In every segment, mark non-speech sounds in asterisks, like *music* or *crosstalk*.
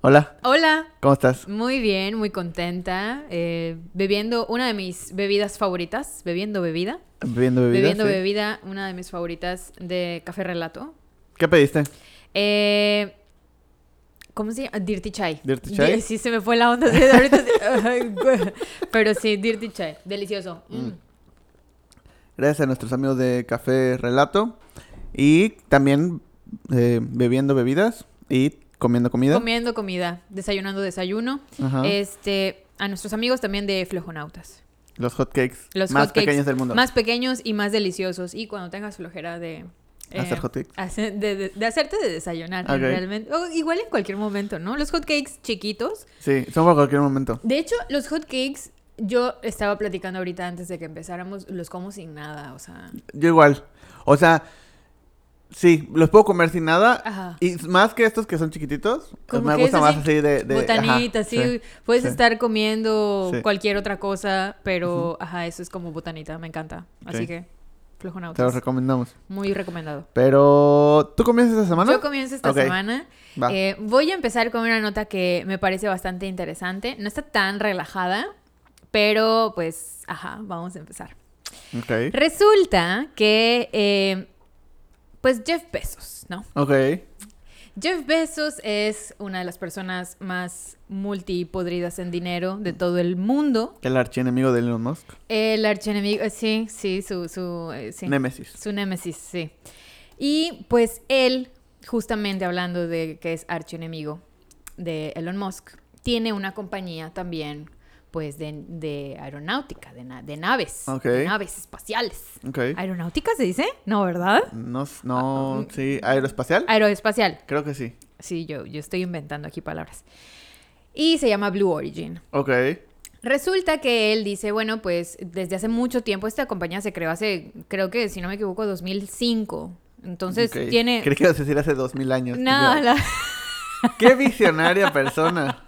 Hola, Hola, ¿cómo estás? muy bien, muy contenta, eh, bebiendo una de mis bebidas favoritas, bebiendo bebida, Bebiendo bebida. bebiendo sí. bebida, una de mis favoritas de Café Relato. ¿Qué pediste? Eh, ¿Cómo se llama? Dirty Chai. ¿Dirty Chai? *laughs* Sí, se me fue la onda. ahorita sí. Pero sí, Dirty Chai. Delicioso. Mm. Gracias a nuestros amigos de Café Relato. Y también eh, bebiendo bebidas y comiendo comida. Comiendo comida, desayunando desayuno. Ajá. Este, a nuestros amigos también de Flojonautas. Los hotcakes Los más pequeños del mundo. Más pequeños y más deliciosos. Y cuando tengas flojera de... eh, Hacer hotcakes. *laughs* hacer- de, de- de hacerte de desayunar, Ok. realmente. O igual en cualquier momento, ¿no? Los hotcakes chiquitos. Sí, son para cualquier momento. De hecho, los hotcakes, yo estaba platicando ahorita antes de que empezáramos, los como sin nada, o sea... Yo igual. O sea, sí, los puedo comer sin nada. Ajá. Y más que estos que son chiquititos, Como me que gusta más así, de... de botanita, ajá, sí, Puedes sí. estar comiendo Sí. cualquier otra cosa, pero, ajá, eso es como botanita, me encanta. Así que, Te los flojonautas. recomendamos. Muy recomendado. Pero, ¿tú comienzas esta semana? Yo comienzo esta semana. Va. Eh, voy a empezar con una nota que me parece bastante interesante. No está tan relajada, pero pues, ajá, vamos a empezar. Ok. Resulta que, eh, pues Jeff Bezos, ¿no? Ok. Jeff Bezos es una de las personas más multipodridas en dinero de todo el mundo. El archienemigo de Elon Musk. El archienemigo, eh, sí, sí, su, su, eh, sí. Némesis. Su némesis, sí. Y pues él, justamente hablando de que es archienemigo de Elon Musk, tiene una compañía también, pues, de, de aeronáutica, de, na- de naves, Ok. de naves espaciales. Ok. ¿Aeronáutica se dice? No, ¿verdad? No, Ah, no, sí. ¿Aeroespacial? Aeroespacial. Creo que sí. Sí, yo, yo estoy inventando aquí palabras. Y se llama Blue Origin. Ok. Resulta que él dice, bueno, pues desde hace mucho tiempo esta compañía se creó hace, creo que si no me equivoco, 2005. Entonces tiene... Creí que ibas a decir hace dos mil años. No, la- *laughs* ¡Qué visionaria persona!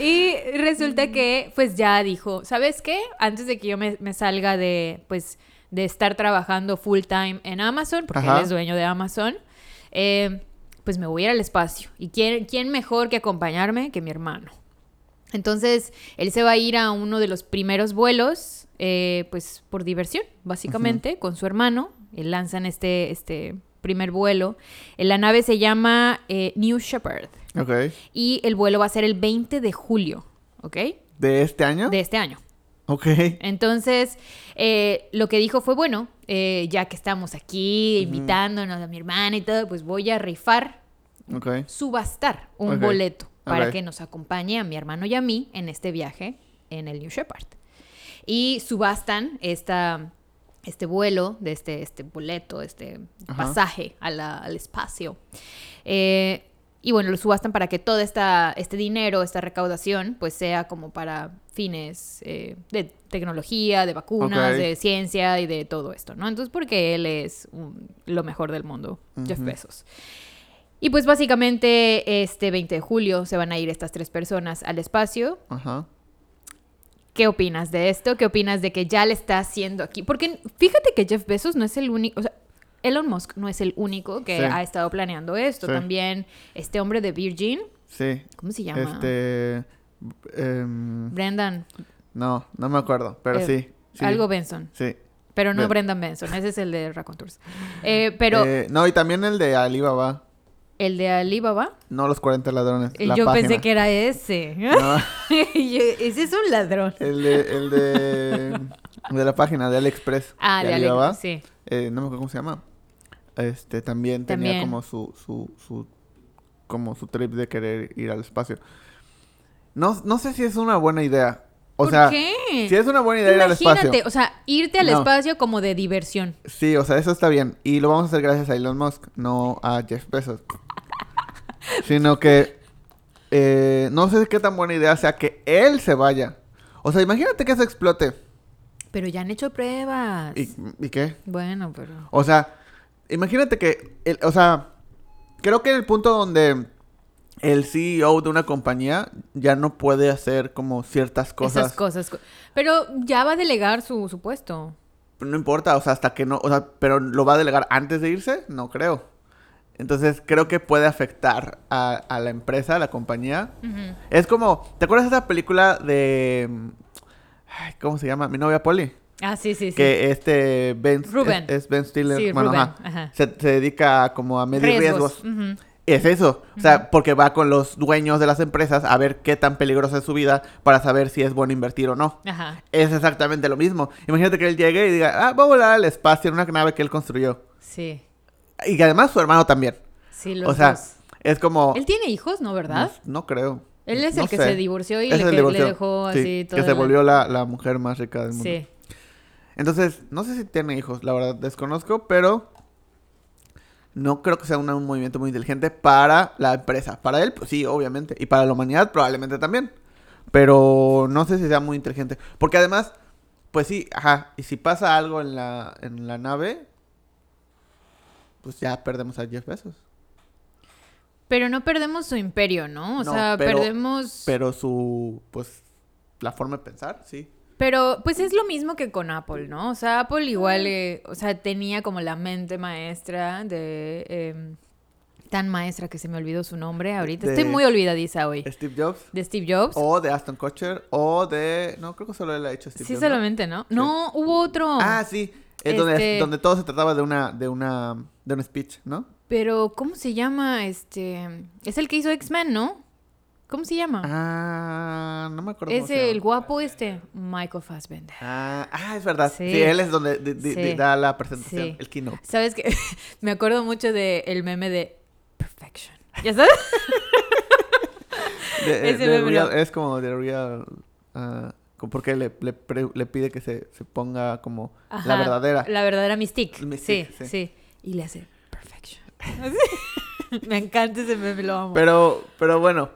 Y resulta que, pues ya dijo, ¿sabes qué? Antes de que yo me, me salga de, pues, de estar trabajando full time en Amazon, porque Ajá. él es dueño de Amazon, eh, pues me voy a ir al espacio. ¿Y quién, quién mejor que acompañarme que mi hermano? Entonces, él se va a ir a uno de los primeros vuelos, eh, pues por diversión, básicamente, con su hermano. Él lanzan este, este primer vuelo. La nave se llama eh, New Shepard. Ok. Y el vuelo va a ser el 20 de julio, ¿ok? ¿De este año? De este año. Ok. Entonces, eh, lo que dijo fue, bueno, eh, ya que estamos aquí invitándonos a mi hermana y todo, pues voy a rifar, Ok. subastar un Ok. boleto para Ok. que nos acompañe a mi hermano y a mí en este viaje en el New Shepard. Y subastan esta, este vuelo, de este, este boleto, este Ajá. pasaje a la- al espacio. Eh, y bueno, lo subastan para que todo esta, este dinero, esta recaudación, pues sea como para fines eh, de tecnología, de vacunas, de ciencia y de todo esto, ¿no? Entonces, porque él es un- lo mejor del mundo, Jeff. Bezos. Y pues básicamente este 20 de julio se van a ir estas tres personas al espacio. Ajá. ¿Qué opinas de esto? ¿Qué opinas de que ya le está haciendo aquí? Porque fíjate que Jeff Bezos no es el único, o sea, Elon Musk no es el único que Sí. ha estado planeando esto. Sí. También este hombre de Virgin, Sí. ¿cómo se llama? Este. em, Brendan, no, no me acuerdo, pero Eh, sí, sí. algo Benson. Sí. Pero no Ben- Brendan Benson, ese es el de Raconteurs. Eh, pero Eh, no, y también el de Alibaba. el de Alibaba, No los 40 ladrones. la yo pensé que era ese. No, *laughs* ese es un ladrón. el de, el de, de la página de AliExpress. Ah, de Alibaba. Alibaba, sí. Eh, no me acuerdo cómo se llama. Este, también tenía También. como su, su, su, como su trip de querer ir al espacio. No, no sé si es una buena idea. O ¿Por sea, qué? si es una buena idea ir al Imagínate, espacio. o sea, irte al No. espacio como de diversión. Sí, o sea, eso está bien. Y lo vamos a hacer gracias a Elon Musk, no a Jeff Bezos. *laughs* Sino que eh, no sé qué tan buena idea sea que él se vaya. O sea, imagínate que eso explote. Pero ya han hecho pruebas. ¿Y, y qué? Bueno, pero... O sea, imagínate que, el- o sea, creo que en el punto donde el CEO de una compañía ya no puede hacer como ciertas cosas. Esas cosas. co- Pero ya va a delegar su, su puesto. No importa, o sea, hasta que no, o sea, pero lo va a delegar antes de irse, no creo. Entonces creo que puede afectar a, a la empresa, a la compañía. Es como, ¿te acuerdas de esa película de... ay, ¿Cómo se llama? Mi novia Polly. Ah, sí, sí, sí. Que este Ben... Rubén. Es, es Ben Stiller. Sí, bueno, Rubén, ajá. ajá. Se, se dedica como a medir riesgos. Es eso. O sea, porque va con los dueños de las empresas a ver qué tan peligrosa es su vida para saber si es bueno invertir o no. Ajá. Es exactamente lo mismo. Imagínate que él llegue y diga, ah, voy a volar al espacio en una nave que él construyó. Sí. Y además su hermano también. Sí, los o sea, dos. es como... Él tiene hijos, ¿no? ¿Verdad? No, no creo. Él es No el que sé. se divorció y le, que- le dejó Sí, así todo. Que se volvió la, la mujer más rica del mundo. Sí. Entonces, no sé si tiene hijos, la verdad desconozco, pero no creo que sea un movimiento muy inteligente para la empresa. Para él, pues sí, obviamente. Y para la humanidad, probablemente también. Pero no sé si sea muy inteligente. Porque además, pues sí, ajá. Y si pasa algo en la, en la nave, pues ya perdemos a Jeff Bezos. Pero no perdemos su imperio, ¿no? O No, sea, pero- perdemos... Pero su, pues, la forma de pensar, sí. Pero pues es lo mismo que con Apple, ¿no? O sea, Apple igual, eh, o sea, tenía como la mente maestra de... em, tan maestra que se me olvidó su nombre ahorita. De- Estoy muy olvidadiza hoy. Steve Jobs. De Steve Jobs. O de Aston Kutcher. O de... No, creo que solo él ha hecho Steve sí, Jobs. ¿no? solamente, ¿no? No, hubo otro. Ah, sí. Es donde, Este- donde todo se trataba de una, de una, de un speech, ¿no? Pero, ¿cómo se llama? Este... Es el que hizo X-Men, ¿no? ¿Cómo se llama? Ah, no me acuerdo. es el guapo este, Michael Fassbender. Ah, ah, es verdad. Sí, Sí. él es donde Sí. da la presentación, Sí. el keynote. ¿Sabes qué? *laughs* Me acuerdo mucho del el meme de Perfection. ¿Ya sabes? *laughs* Ese meme real- es como de real... como porque le, le, pre- le pide que se, se ponga como la verdadera. La verdadera Mystique. Mystique, sí, sí. sí, Y le hace. *laughs* Me encanta ese meme, lo amo. Pero, pero bueno,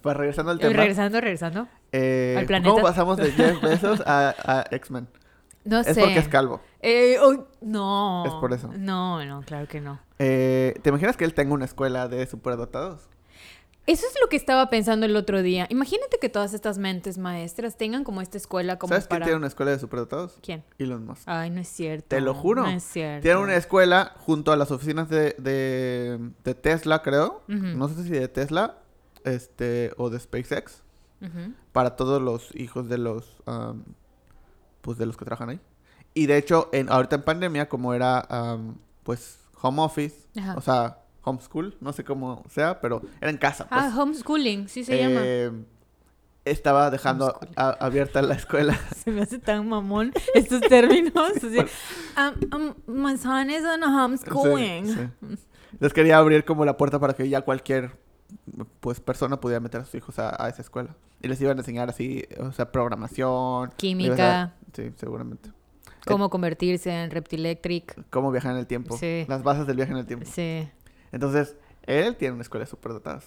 pues regresando al Y tema. regresando, regresando. eh, al planeta. ¿Cómo pasamos de Jeff Bezos a, a X-Men? No Es sé. porque es calvo. Eh, no. Es por eso. No, no, claro que no. Eh, ¿Te imaginas que él tenga una escuela de superdotados? Eso es lo que estaba pensando el otro día. Imagínate que todas estas mentes maestras tengan como esta escuela como ¿Sabes quién para... tiene una escuela de superdotados? ¿Quién? Elon Musk. Ay, no es cierto. Te lo juro. No es cierto. Tiene una escuela junto a las oficinas de, de, de Tesla, creo. No sé si de Tesla este, o de SpaceX. Para todos los hijos de los, am, pues de los que trabajan ahí. Y de hecho, en, ahorita en pandemia, como era am, pues home office, Ajá. o sea, homeschool, no sé cómo sea, pero era en casa. Pues. Ah, homeschooling, sí se llama. Eh, Estaba dejando a- abierta la escuela. *laughs* Se me hace tan mamón estos términos. *laughs* Así, um, um, my son is on homeschooling. Sí, *laughs* sí. Les quería abrir como la puerta para que ya cualquier pues persona pudiera meter a sus hijos a, a esa escuela. Y les iban a enseñar así, o sea, programación. Química. sea, sí, seguramente. Cómo convertirse en Reptilectric. Cómo viajar en el tiempo. Sí. Las bases del viaje en el tiempo. Sí. Entonces, él tiene una escuela súper dotada.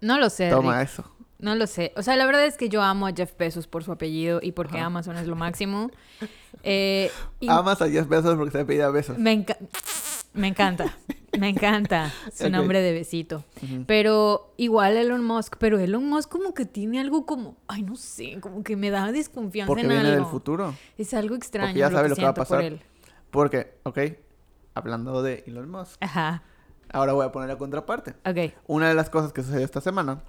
No lo sé. Toma Rick. eso. No lo sé. O sea, la verdad es que yo amo a Jeff Bezos por su apellido y porque Ajá. Amazon es lo máximo. *laughs* Eh, y Amas a Jeff Bezos porque se pide besos. me, enca- me encanta. Me encanta su *laughs* nombre de besito. Pero igual Elon Musk, pero Elon Musk como que tiene algo como, ay, no sé, como que me da desconfianza Porque en viene algo. del futuro. Es algo extraño ya lo sabe que lo que va a siento por pasar. él. Porque, ok, hablando de Elon Musk, Ajá. Ahora voy a poner la contraparte. Ok. Una de las cosas que sucedió esta semana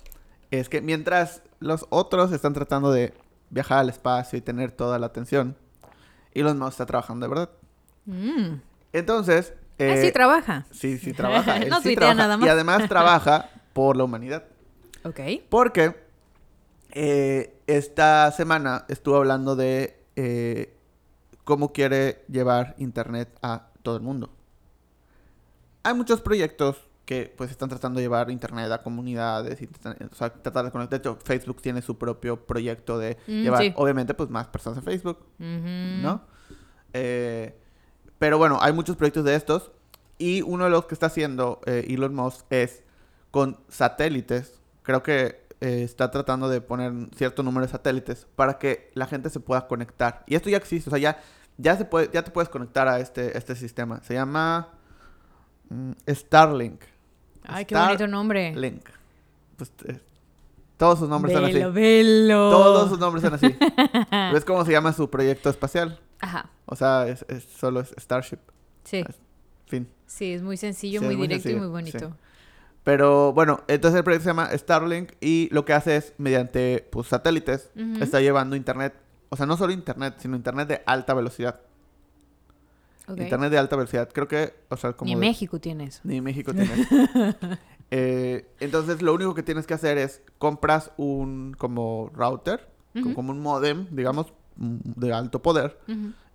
es que mientras los otros están tratando de viajar al espacio y tener toda la atención, Elon Musk está trabajando de verdad. Mm. Entonces, Ah, eh, sí trabaja. sí, sí trabaja. *laughs* él No sí trabaja. nada más. Y además trabaja por la humanidad. Ok. Porque eh, esta semana estuvo hablando de eh, cómo quiere llevar Internet a todo el mundo. Hay muchos proyectos que pues están tratando de llevar Internet a comunidades, y o sea, tratar de conectar. De hecho, Facebook tiene su propio proyecto de Mm, llevar, sí. obviamente, pues más personas en Facebook. ¿no? Eh, pero bueno, hay muchos proyectos de estos. Y uno de los que está haciendo eh, Elon Musk es con satélites. Creo que eh, está tratando de poner cierto número de satélites para que la gente se pueda conectar. Y esto ya existe, o sea, ya, ya, se puede, ya te puedes conectar a este, este sistema. Se llama Starlink. Ay, qué bonito nombre. Starlink. Pues, eh, todos sus nombres son así. Velo. Todos sus nombres son así. *laughs* ¿Ves cómo se llama su proyecto espacial? Ajá. O sea, es, es- solo es Starship. Sí. Fin. Sí, es muy sencillo, Sí, muy es muy directo y muy sí. bonito. Pero bueno, entonces el proyecto se llama Starlink y lo que hace es, mediante pues, satélites, está llevando internet, o sea, no solo internet, sino internet de alta velocidad. Internet de alta velocidad. Creo que, o sea, como... Ni de- México tiene eso. Ni México tiene. eso. *laughs* Eh, entonces, lo único que tienes que hacer es compras un como router, como un modem, digamos, mm, de alto poder,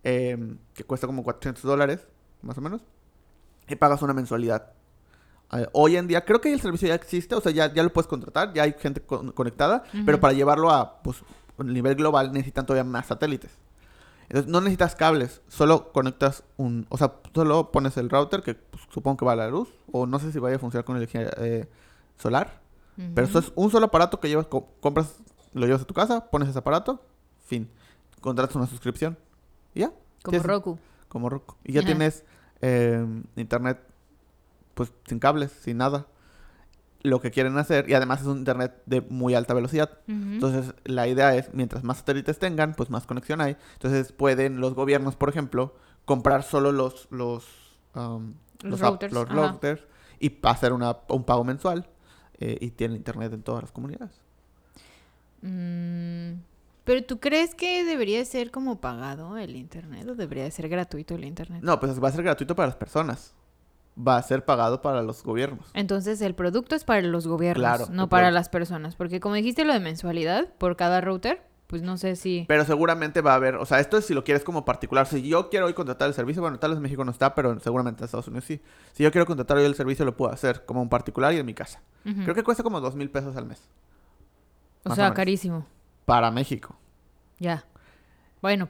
eh, que cuesta como 400 dólares, más o menos, y pagas una mensualidad. Eh, hoy en día, creo que el servicio ya existe, o sea, ya, ya lo puedes contratar, ya hay gente con- conectada, pero para llevarlo a pues, a nivel global necesitan todavía más satélites. Entonces, no necesitas cables, solo conectas un, o sea, solo pones el router, que pues, supongo que va a la luz, o no sé si vaya a funcionar con energía eh, solar, pero eso es un solo aparato que llevas, co- compras, lo llevas a tu casa, pones ese aparato, fin, contratas una suscripción, y ya, Como tienes- Roku. como Roku. Y ya Ajá. tienes eh, internet, pues sin cables, sin nada. Lo que quieren hacer, y además es un internet de muy alta velocidad. Entonces, la idea es, mientras más satélites tengan, pues más conexión hay. Entonces, pueden los gobiernos, por ejemplo, comprar solo los los, um, Los routers, los routers y hacer una, un pago mensual. eh, y tienen internet en todas las comunidades. Mm, Pero tú crees que debería ser como pagado el internet o debería ser gratuito el internet? No, pues va a ser gratuito para las personas. Va a ser pagado para los gobiernos. Entonces el producto es para los gobiernos, Claro, no para las personas, porque como dijiste lo de mensualidad por cada router, pues no sé si Pero seguramente va a haber, o sea, esto es si lo quieres como particular. Si yo quiero hoy contratar el servicio, bueno, tal vez en México no está, pero seguramente en Estados Unidos sí. Si yo quiero contratar hoy el servicio, lo puedo hacer como un particular y en mi casa. Creo que cuesta como dos mil pesos al mes. o sea, carísimo. Para México. Ya. Bueno,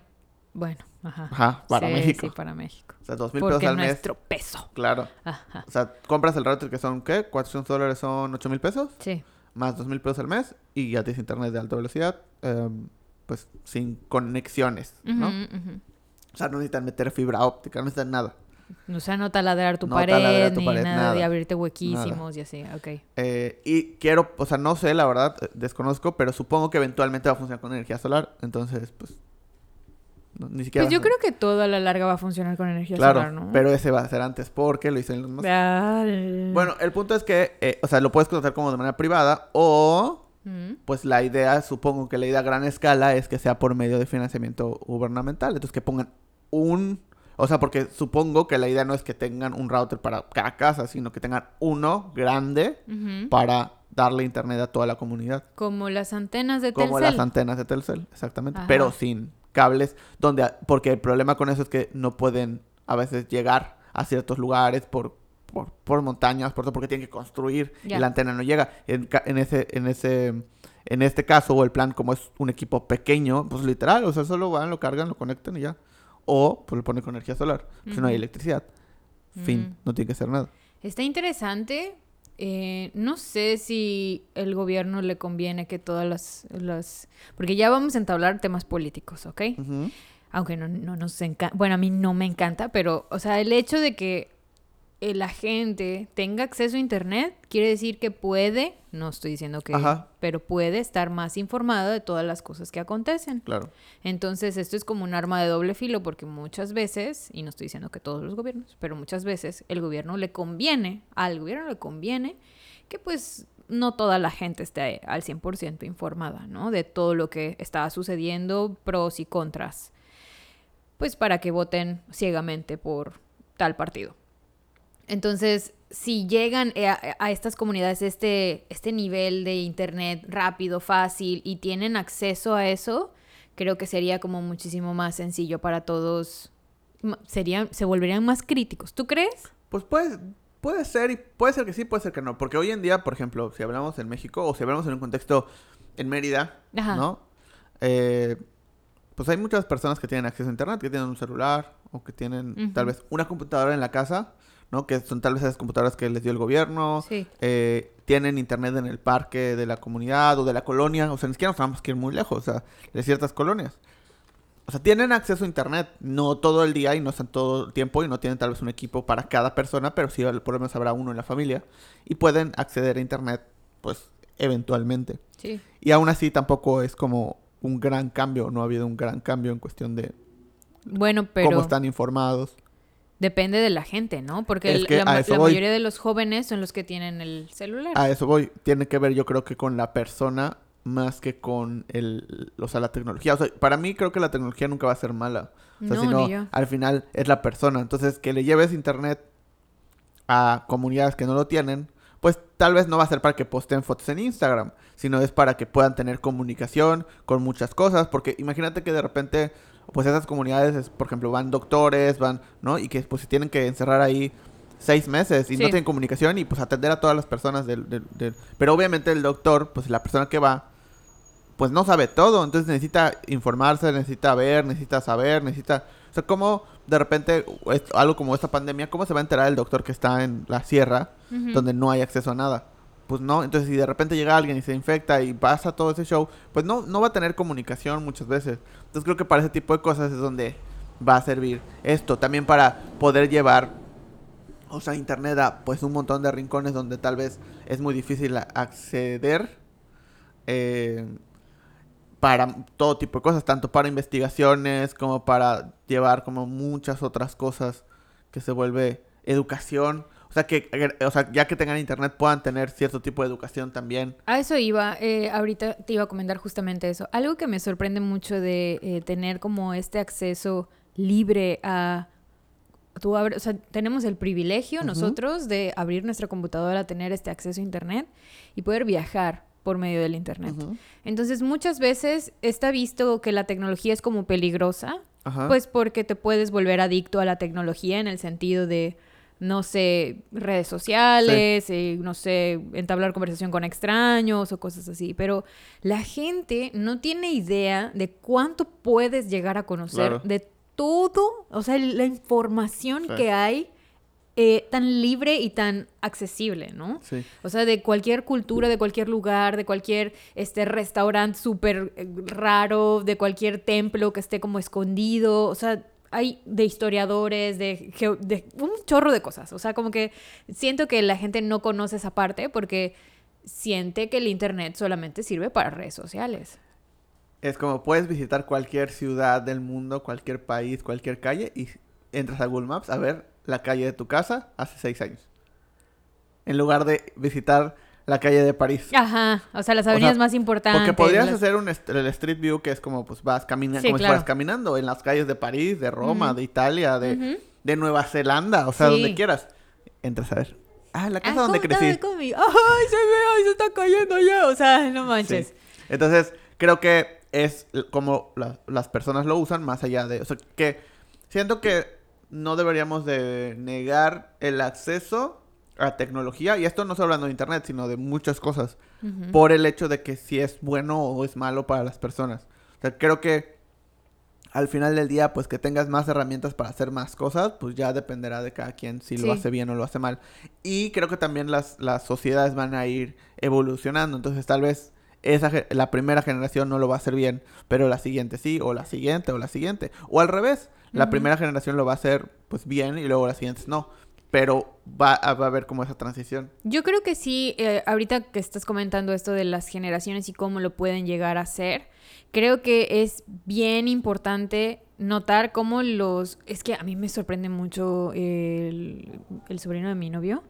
bueno, ajá. Ajá, para Sí, Sí, Sí, para México. O sea, dos mil pesos al mes. nuestro peso. Claro. Ajá. O sea, compras el router que son, ¿qué? 400 dólares son 8 mil pesos. Sí. Más dos mil pesos al mes. Y ya tienes internet de alta velocidad. em, pues sin conexiones, ¿no? O sea, no necesitan meter fibra óptica, no necesitan nada. O sea, no taladrar tu No pared, taladrar tu ni pared, nada, de nada. abrirte huequísimos y así, ok. Eh, y quiero, o sea, no sé, la verdad, eh, desconozco, pero supongo que eventualmente va a funcionar con energía solar. Entonces, pues, ni siquiera... Pues yo creo que todo a la larga va a funcionar con energía Claro, solar, ¿no? pero ese va a ser antes porque lo hizo Elon Musk. Ah, Bueno, el punto es que, eh, o sea, lo puedes contratar como de manera privada o, mm, pues la idea, supongo que la idea a gran escala es que sea por medio de financiamiento gubernamental. Entonces, que pongan un... O sea, porque supongo que la idea no es que tengan un router para cada casa, sino que tengan uno grande para darle internet a toda la comunidad. Como las antenas de Como Telcel. las antenas de Telcel, exactamente. Ajá. Pero sin cables, donde porque el problema con eso es que no pueden a veces llegar a ciertos lugares por, por, por montañas, por todo, porque tienen que construir y la antena no llega. En, ese, en ese, en este caso, o el plan, como es un equipo pequeño, pues literal, o sea, solo van, lo cargan, lo conectan y ya. O pues lo ponen con energía solar. Si no hay electricidad. Fin, Mm. no tiene que hacer nada. Está interesante. Eh, no sé si el gobierno le conviene que todas las, las... Porque ya vamos a entablar temas políticos, ¿ok? Aunque no, no nos encanta... Bueno, a mí no me encanta, pero, o sea, el hecho de que eh, la gente tenga acceso a Internet quiere decir que puede, no estoy diciendo que, Ajá. pero puede estar más informada de todas las cosas que acontecen. Claro. Entonces, esto es como un arma de doble filo porque muchas veces, y no estoy diciendo que todos los gobiernos, pero muchas veces el gobierno le conviene, al gobierno le conviene que pues no toda la gente esté al 100% informada, ¿no? De todo lo que está sucediendo, pros y contras. Pues para que voten ciegamente por tal partido. Entonces, si llegan eh, a, a estas comunidades este, este nivel de internet rápido, fácil y tienen acceso a eso, creo que sería como muchísimo más sencillo para todos. Serían, se volverían más críticos. ¿Tú crees? Pues puede, puede ser y puede ser que sí, puede ser que no. Porque hoy en día, por ejemplo, si hablamos en México o si hablamos en un contexto en Mérida, Ajá. ¿no? Eh, pues hay muchas personas que tienen acceso a internet, que tienen un celular o que tienen tal vez una computadora en la casa, ¿no? Que son tal vez esas computadoras que les dio el gobierno. Sí. eh, tienen internet en el parque de la comunidad o de la colonia. O sea, ni siquiera nos tenemos que ir muy lejos, o sea, de ciertas colonias. O sea, tienen acceso a internet, no todo el día y no están todo el tiempo y no tienen tal vez un equipo para cada persona, pero sí por lo menos habrá uno en la familia y pueden acceder a internet, pues, eventualmente. Sí. Y aún así tampoco es como un gran cambio, no ha habido un gran cambio en cuestión de Bueno, pero... cómo están informados. Depende de la gente, ¿no? Porque Es el- que la, mayoría de los jóvenes son los que tienen el celular. A eso voy. Tiene que ver, yo creo que con la persona más que con el, o sea, la tecnología. O sea, para mí creo que la tecnología nunca va a ser mala. O sea, No, sino ni yo. al final es la persona. Entonces, que le lleves internet a comunidades que no lo tienen, pues tal vez no va a ser para que posteen fotos en Instagram, sino es para que puedan tener comunicación con muchas cosas, porque imagínate que de repente, pues esas comunidades, es, por ejemplo, van doctores, van, ¿no? Y que pues se tienen que encerrar ahí seis meses y no tienen comunicación y pues atender a todas las personas del, del- del- Pero obviamente el doctor, pues la persona que va, pues no sabe todo, entonces necesita informarse, necesita ver, necesita saber, necesita... O sea, cómo de repente, algo como esta pandemia, ¿cómo se va a enterar el doctor que está en la sierra donde no hay acceso a nada? Pues no, entonces si de repente llega alguien y se infecta y pasa todo ese show, pues no, no va a tener comunicación muchas veces. Entonces creo que para ese tipo de cosas es donde va a servir esto. También para poder llevar, o sea, internet a pues un montón de rincones donde tal vez es muy difícil acceder. eh, para todo tipo de cosas, tanto para investigaciones como para llevar como muchas otras cosas que se vuelve educación. O sea, que o sea, ya que tengan internet puedan tener cierto tipo de educación también. A eso iba, eh, ahorita te iba a comentar justamente eso. Algo que me sorprende mucho de eh, tener como este acceso libre a... Tú abres, o sea, tenemos el privilegio nosotros de abrir nuestra computadora, tener este acceso a Internet y poder viajar por medio del Internet. Entonces, muchas veces está visto que la tecnología es como peligrosa, Ajá. pues porque te puedes volver adicto a la tecnología en el sentido de, no sé, redes sociales, eh, no sé, entablar conversación con extraños o cosas así. Pero la gente no tiene idea de cuánto puedes llegar a conocer Claro. de todo, o sea, la información Sí. que hay eh, tan libre y tan accesible, ¿no? Sí. O sea, de cualquier cultura, de cualquier lugar, de cualquier este restaurante súper eh, raro, de cualquier templo que esté como escondido. O sea, hay de historiadores, de, de un chorro de cosas. O sea, como que siento que la gente no conoce esa parte porque siente que el Internet solamente sirve para redes sociales. Es como puedes visitar cualquier ciudad del mundo, cualquier país, cualquier calle y entras a Google Maps a ver la calle de tu casa hace seis años. En lugar de visitar la calle de París. Ajá, o sea, las avenidas sea, más importantes. Porque podrías las- hacer un el Street View que es como pues vas caminando, Sí, como si claro. fueras caminando en las calles de París, de Roma, de Italia, de, de Nueva Zelanda, o sea, Sí. donde quieras. Entras a ver. Ah, la casa Ah, donde ¿cómo crecí. ¡Ay, se ve! ¡Ay, se está cayendo ya! O sea, no manches. Sí. Entonces, creo que es como la- las personas lo usan más allá de... O sea, que siento que no deberíamos de negar el acceso a tecnología. Y esto no estoy hablando de internet, sino de muchas cosas. Por el hecho de que si es bueno o es malo para las personas. O sea, creo que al final del día, pues que tengas más herramientas para hacer más cosas, pues ya dependerá de cada quien si Sí. lo hace bien o lo hace mal. Y creo que también las, las sociedades van a ir evolucionando. Entonces, tal vez esa, la primera generación no lo va a hacer bien, pero la siguiente sí, o la siguiente, o la siguiente. O al revés, la primera generación lo va a hacer pues bien y luego las siguientes no. Pero va, a- va a haber como esa transición. Yo creo que sí, eh, ahorita que estás comentando esto de las generaciones y cómo lo pueden llegar a hacer, creo que es bien importante notar cómo los... Es que a mí me sorprende mucho el, el sobrino de mi novio,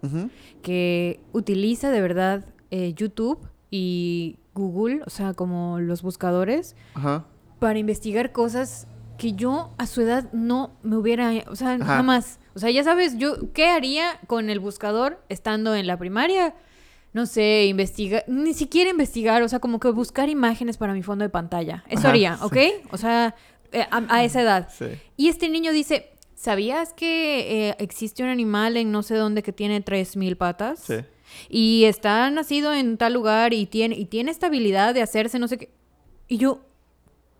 que utiliza de verdad eh, YouTube y Google, o sea, como los buscadores, Ajá. para investigar cosas que yo a su edad no me hubiera, o sea, Ajá. jamás. O sea, ya sabes, yo, ¿qué haría con el buscador estando en la primaria? No sé, investigar, ni siquiera investigar, o sea, como que buscar imágenes para mi fondo de pantalla. Eso Ajá, haría, sí. ¿ok? O sea, eh, a, a esa edad. Sí. Y este niño dice, ¿sabías que eh, existe un animal en no sé dónde que tiene 3.000 patas? Sí. y está nacido en tal lugar y tiene, y tiene esta habilidad de hacerse no sé qué. Y yo,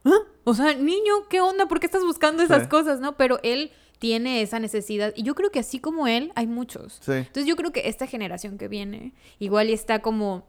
¿ah? O sea, niño, ¿qué onda? ¿Por qué estás buscando esas Sí. cosas, no? Pero él tiene esa necesidad y yo creo que así como él, hay muchos. Sí. Entonces yo creo que esta generación que viene igual y está como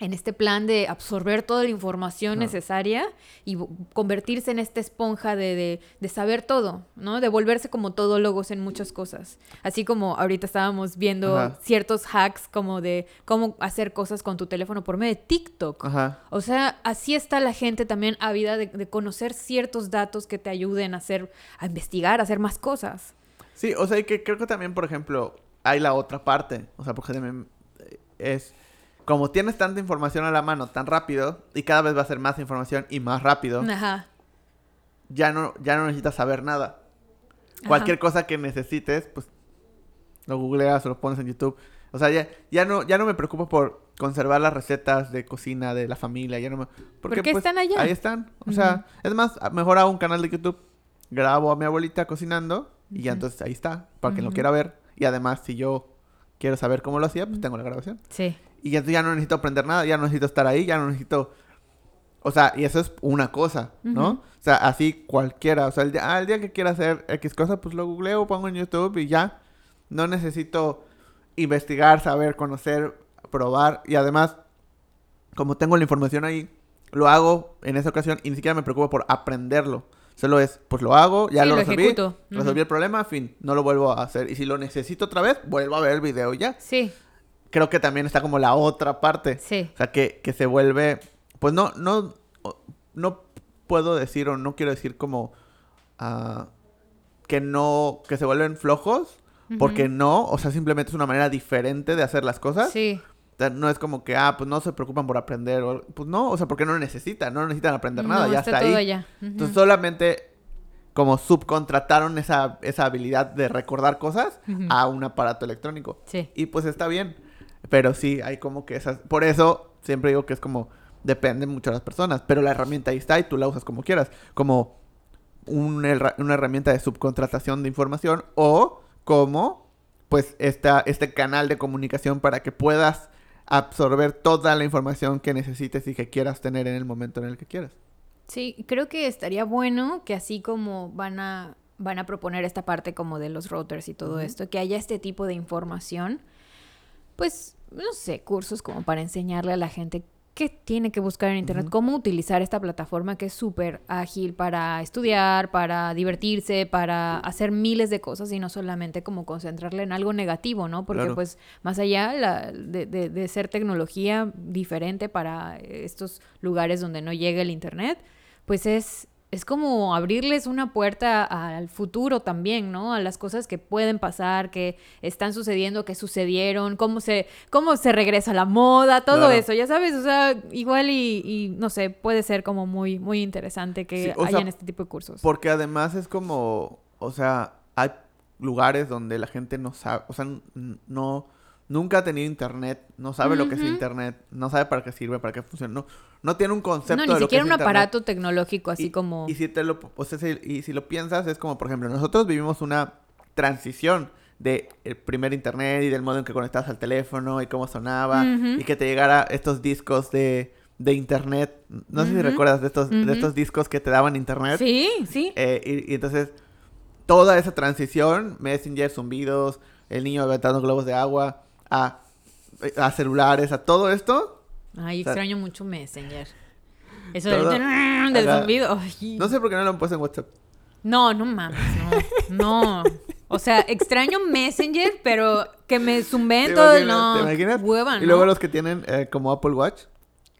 en este plan de absorber toda la información necesaria y convertirse en esta esponja de, de- de saber todo, ¿no? De volverse como todólogos en muchas cosas. Así como ahorita estábamos viendo Ajá. ciertos hacks como de cómo hacer cosas con tu teléfono por medio de TikTok. Ajá. O sea, así está la gente también ávida de, de conocer ciertos datos que te ayuden a hacer, a investigar, a hacer más cosas. Sí, o sea, y que creo que también, por ejemplo, hay la otra parte. O sea, porque también eh, es como tienes tanta información a la mano tan rápido y cada vez va a ser más información y más rápido, Ajá. ya no, ya no necesitas saber nada. Cualquier cosa que necesites, pues lo googleas o lo pones en YouTube. O sea, ya, ya no, ya no me preocupo por conservar las recetas de cocina de la familia. Ya no me, Porque están allá. Ahí están. O sea, es más, mejor hago un canal de YouTube. Grabo a mi abuelita cocinando y ya entonces ahí está, para quien lo quiera ver. Y además, si yo quiero saber cómo lo hacía, pues tengo la grabación. Sí. Y entonces ya no necesito aprender nada, ya no necesito estar ahí, ya no necesito... O sea, y eso es una cosa, ¿no? O sea, así cualquiera. O sea, el día, ah, el día que quiera hacer X cosa, pues lo googleo, pongo en YouTube y ya. No necesito investigar, saber, conocer, probar. Y además, como tengo la información ahí, lo hago en esa ocasión y ni siquiera me preocupo por aprenderlo. Solo es, pues lo hago, ya Sí, lo, lo resolví, resolví el problema, fin, no lo vuelvo a hacer. Y si lo necesito otra vez, vuelvo a ver el video y ya Sí, creo que también está como la otra parte. sí. O sea, que, que se vuelve, pues no, no, no puedo decir o no quiero decir como ah, que no, que se vuelven flojos, porque no, o sea, simplemente es una manera diferente de hacer las cosas. Sí. O sea, no es como que, ah, pues no se preocupan por aprender, o, pues no, o sea, porque no necesitan, no necesitan aprender nada, No, ya está está, todo ahí. Ujú. Entonces solamente como subcontrataron esa, esa habilidad de recordar cosas a un aparato electrónico. Sí. Y pues está bien. Pero sí, hay como que esas. Por eso siempre digo que es como. Depende mucho de las personas. Pero la herramienta ahí está y tú la usas como quieras. Como un una herramienta de subcontratación de información. O como. Pues esta, este canal de comunicación para que puedas absorber toda la información que necesites y que quieras tener en el momento en el que quieras. Sí, creo que estaría bueno que así como van a van a proponer esta parte como de los routers y todo esto, que haya este tipo de información, pues no sé, cursos como para enseñarle a la gente qué tiene que buscar en internet, cómo utilizar esta plataforma que es súper ágil para estudiar, para divertirse, para hacer miles de cosas y no solamente como concentrarle en algo negativo, ¿no? Porque Claro. pues más allá la- de, de- de ser tecnología diferente para estos lugares donde no llega el internet, pues es, es como abrirles una puerta al futuro también, ¿no? A las cosas que pueden pasar, que están sucediendo, que sucedieron, cómo se, cómo se regresa la moda, todo Claro. eso, ya sabes, o sea, igual y, y, no sé, puede ser como muy, muy interesante que Sí, hayan sea, este tipo de cursos. Porque además es como, o sea, hay lugares donde la gente no sabe, o sea, no, nunca ha tenido internet, no sabe lo que es internet, no sabe para qué sirve, para qué funciona, no, no tiene un concepto No, de ni lo que siquiera es un aparato tecnológico así y, como... Y si te lo, o sea, si- y si lo piensas, es como, por ejemplo, nosotros vivimos una transición de el primer internet y del modo en que conectabas al teléfono y cómo sonaba y que te llegara estos discos de, de internet. No sé si recuerdas de estos, de estos discos que te daban internet. Sí, sí. Eh, y, y entonces, toda esa transición, Messenger, zumbidos, el niño aventando globos de agua, a, a celulares, a todo esto, Ay, o sea, extraño mucho Messenger. Eso todo- del, zumbido. Ay. no sé por qué no lo han puesto en WhatsApp. No, no mames, no. No. O sea, extraño Messenger, pero que me zumbeen ¿Te todo, no. ¿Te imaginas? Hueva, Y luego los que tienen eh, como Apple Watch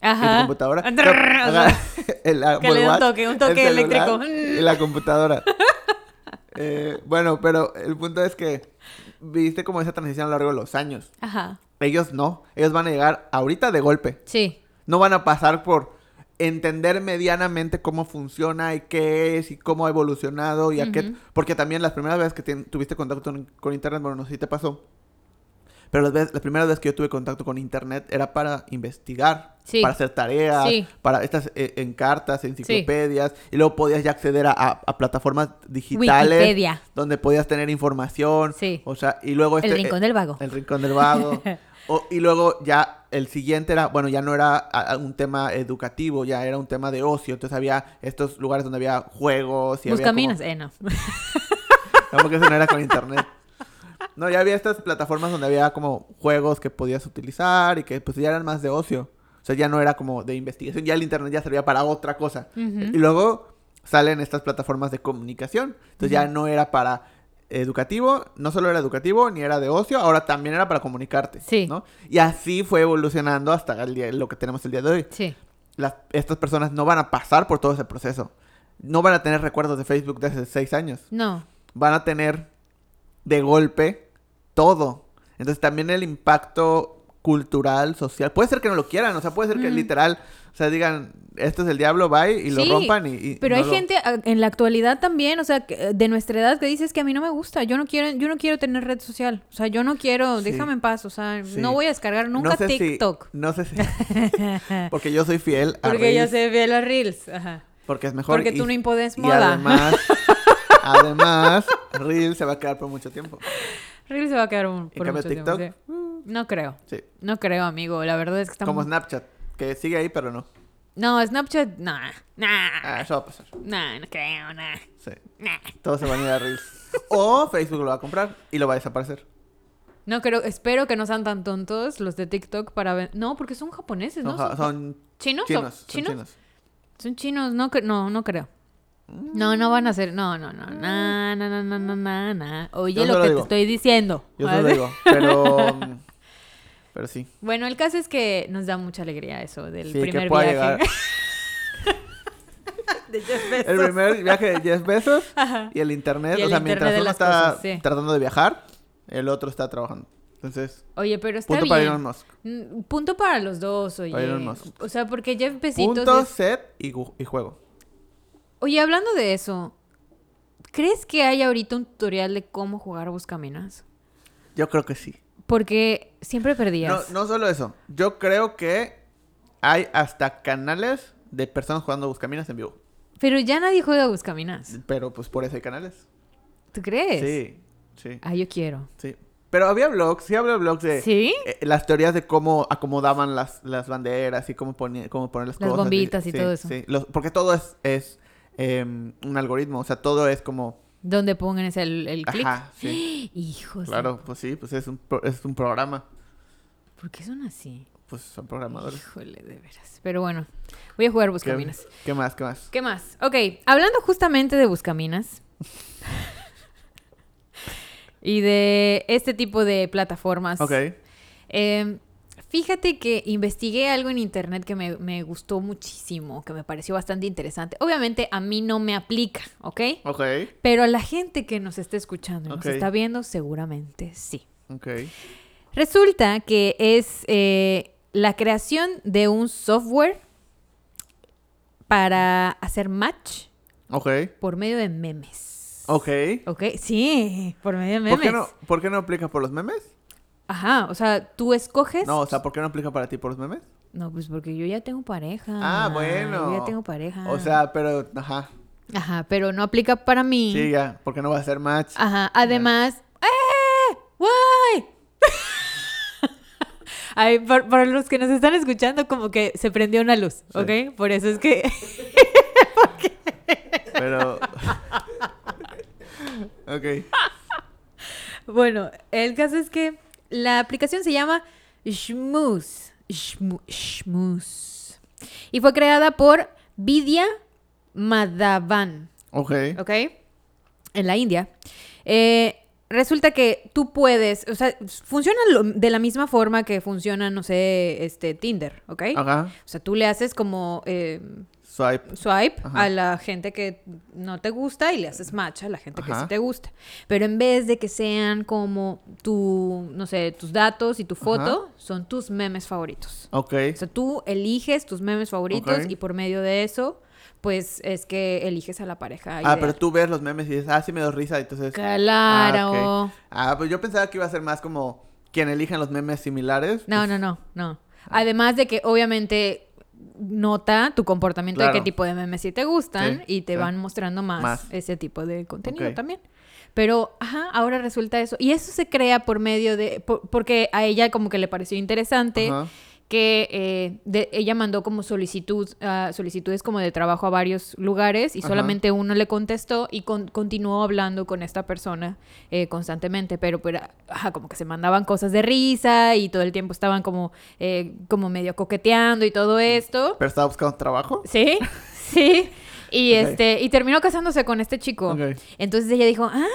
Ajá. computadora. Drrr, o Ajá, *laughs* el Apple le dé un Watch, toque, un toque eléctrico. Y la computadora. *laughs* Eh, bueno, pero el punto es que viste como esa transición a lo largo de los años. Ajá. Ellos no. Ellos van a llegar ahorita de golpe. Sí. No van a pasar por entender medianamente cómo funciona y qué es y cómo ha evolucionado y a qué... Porque también las primeras veces que tuviste contacto con, con internet, bueno, no sé si te pasó, pero las, veces, las primeras veces que yo tuve contacto con internet era para investigar, Sí. para hacer tareas, Sí. para estas eh, en cartas, enciclopedias, y luego podías ya acceder a, a- a plataformas digitales Wikipedia. donde podías tener información, o sea, y luego El este, rincón eh, del vago. el rincón del vago. *laughs* O- y luego ya el siguiente era, bueno, ya no era a- un tema educativo, ya era un tema de ocio. Entonces había estos lugares donde había juegos y había Buscaminas. como- Eh, no. *laughs* no, porque eso no era con internet. No, ya había estas plataformas donde había como juegos que podías utilizar y que pues ya eran más de ocio. O sea, ya no era como de investigación, ya el internet ya servía para otra cosa. Y luego salen estas plataformas de comunicación. Entonces ya no era para educativo, no solo era educativo, ni era de ocio, ahora también era para comunicarte. Sí. ¿no? Y así fue evolucionando hasta el día, lo que tenemos el día de hoy. Sí. Las, estas personas no van a pasar por todo ese proceso. No van a tener recuerdos de Facebook de hace seis años. No. Van a tener de golpe todo. Entonces también el impacto cultural, social, puede ser que no lo quieran, o sea, puede ser que Mm. literal, o sea, digan, esto es el diablo, bye, y lo Sí, rompan y... y Pero no hay lo- gente ah, en la actualidad también, o sea, que- de nuestra edad que dices que a mí no me gusta, yo no quiero, yo no quiero tener red social, o sea, yo no quiero, Sí. déjame en paz, o sea, Sí. no voy a descargar nunca no sé si- TikTok. no sé si... *laughs* porque yo soy fiel a Porque yo sé ver las reels, ajá. Porque es mejor. Porque y- tú no impones y moda. además, *laughs* además, Reels se va a quedar por mucho tiempo. Reels se va a quedar un, En por cambio, mucho tiempo, TikTok, sí. No creo, sí. no creo, amigo, la verdad es que estamos... Como Snapchat, que sigue ahí, pero no. No, Snapchat, nah, nah, Ah, eso va a pasar. nah, no creo, nah, Sí. nah. Todos se van a ir a Reels. *laughs* O Facebook lo va a comprar y lo va a desaparecer. No creo, espero que no sean tan tontos los de TikTok para ver... No, porque son japoneses, ¿no? Son, son ¿Chinos? chinos. ¿Son chinos? Son chinos, no, no, no creo. No, no van a ser, no, no, no, na, na, na, na, na, na, na. Oye lo que digo. te estoy diciendo. Yo se lo digo. Pero. mm, *laughs* Pero sí. Bueno, el caso es que nos da mucha alegría eso del Sí, que primer pueda viaje. llegar. *laughs* de Jeff Bezos. El primer viaje de 10 pesos *laughs* Ajá. y el internet. Y o sea, internet mientras uno está cosas, sí. tratando de viajar, el otro está trabajando. Entonces, Oye, pero está punto para. Elon Musk. Mm, Punto para los dos, oye. Para Elon Musk. O sea, porque Jeff Besitos Punto, es- set y juego. Oye, hablando de eso, ¿crees que hay ahorita un tutorial de cómo jugar Buscaminas? Yo creo que sí. Porque siempre No, perdías. no solo eso. Yo creo que hay hasta canales de personas jugando Buscaminas en vivo. Pero ya nadie juega Buscaminas. Pero pues por eso hay canales. ¿Tú crees? Sí, sí, Ah, yo quiero. sí. Pero había blogs, sí había blogs de ¿Sí? eh, las teorías de cómo acomodaban las, las banderas y cómo, ponía, cómo poner las, Las cosas. bombitas y sí, todo eso. Sí, Los- porque todo es, es em, un algoritmo, o sea, todo es como... Donde pongan ese el, el clic. Ajá, sí. *gasps* Hijos. de- Claro, pues sí, pues es un, pro- es un programa. ¿Por qué son así? Pues son programadores. Híjole, de veras. Pero bueno, voy a jugar ¿Qué, Buscaminas. ¿Qué más? ¿Qué más? ¿Qué más? Ok, hablando justamente de Buscaminas *laughs* y de este tipo de plataformas. Ok. eh, fíjate que investigué algo en internet que me, me gustó muchísimo, que me pareció bastante interesante. Obviamente a mí no me aplica, ¿ok? Ok. Pero a la gente que nos está escuchando y nos está viendo, seguramente sí. Ok. Resulta que es eh, la creación de un software para hacer match Ok. por medio de memes. Ok. ¿Ok? Sí, por medio de memes. ¿Por qué, no, ¿Por qué no aplica por los memes? Ajá, o sea, tú escoges. No, o sea, ¿por qué no aplica para ti por los memes? No, pues porque yo ya tengo pareja. Ah, bueno. Yo ya tengo pareja. O sea, pero, ajá. Ajá, pero no aplica para mí. Sí, ya, porque no va a ser match. Ajá, además. ¡Eh! ¡Guay! *laughs* Ay, por, por los que nos están escuchando, como que se prendió una luz, Sí. ¿ok? Por eso es que. *laughs* Pero. *laughs* ok. Bueno, el caso es que la aplicación se llama Shmooze. Shmo- Shmooze. Y fue creada por Vidya Madhavan, Ok. ¿ok? En la India. Eh, resulta que tú puedes, o sea, funciona lo- de la misma forma que funciona, no sé, este Tinder, ¿ok? Ajá. O sea, tú le haces como eh, Swipe. swipe Ajá. a la gente que no te gusta y le haces match a la gente que sí te gusta. Pero en vez de que sean como tu, no sé, tus datos y tu foto, son tus memes favoritos. Ok. O sea, tú eliges tus memes favoritos y por medio de eso, pues es que eliges a la pareja. Ah, pero tú ves los memes y dices, ah, sí me dio risa, entonces... Claro. Ah, ok. Ah, pues yo pensaba que iba a ser más como quien elijan los memes similares. No, pues, no, no, no. Además de que obviamente nota tu comportamiento de qué tipo de memes sí te gustan Sí, y te sí. van mostrando más, Más. ese tipo de contenido también. Pero, ajá, ahora resulta eso. Y eso se crea por medio de... por- porque a ella como que le pareció interesante Ajá. Que eh, de- ella mandó como solicitud, ah, solicitudes como de trabajo a varios lugares y Ajá. solamente uno le contestó y con- continuó hablando con esta persona eh, constantemente, pero, pero ajá, como que se mandaban cosas de risa y todo el tiempo estaban como, eh, como medio coqueteando y todo esto. ¿Pero estaba buscando trabajo? Sí, *laughs* sí. Y este, y terminó casándose con este chico. Entonces ella dijo, ah,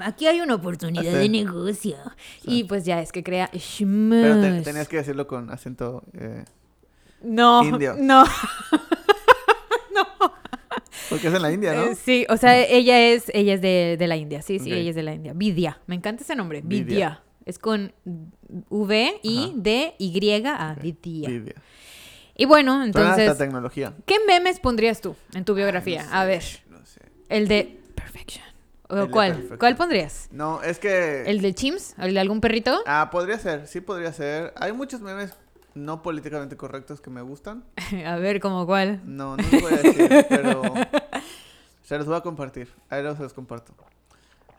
aquí hay una oportunidad sí. de negocio. Y pues ya es que crea Pero te- Shmush. tenías que decirlo con acento... eh, No, Indio. *laughs* no. *laughs* Porque Porque es en la India, ¿no? Eh, sí, o sea, ella es, ella es de, de la India. Sí, sí, ella es de la India. Vidya. Me encanta ese nombre. Vidya. Vidya. Es con V, I, D, Y, A. Vidya. Lidia. Y bueno, entonces, tecnología. ¿qué memes pondrías tú en tu biografía? Ay, no A ver, No sé. el de Perfection. ¿O El cuál? Perfection. ¿Cuál pondrías? No, es que... ¿El de Chims? ¿El de algún perrito? Ah, podría ser, sí podría ser. Hay muchos memes no políticamente correctos que me gustan. *laughs* A ver, ¿cómo cuál? No, no les voy a decir, *laughs* pero se los voy a compartir. Ahí los, se los comparto.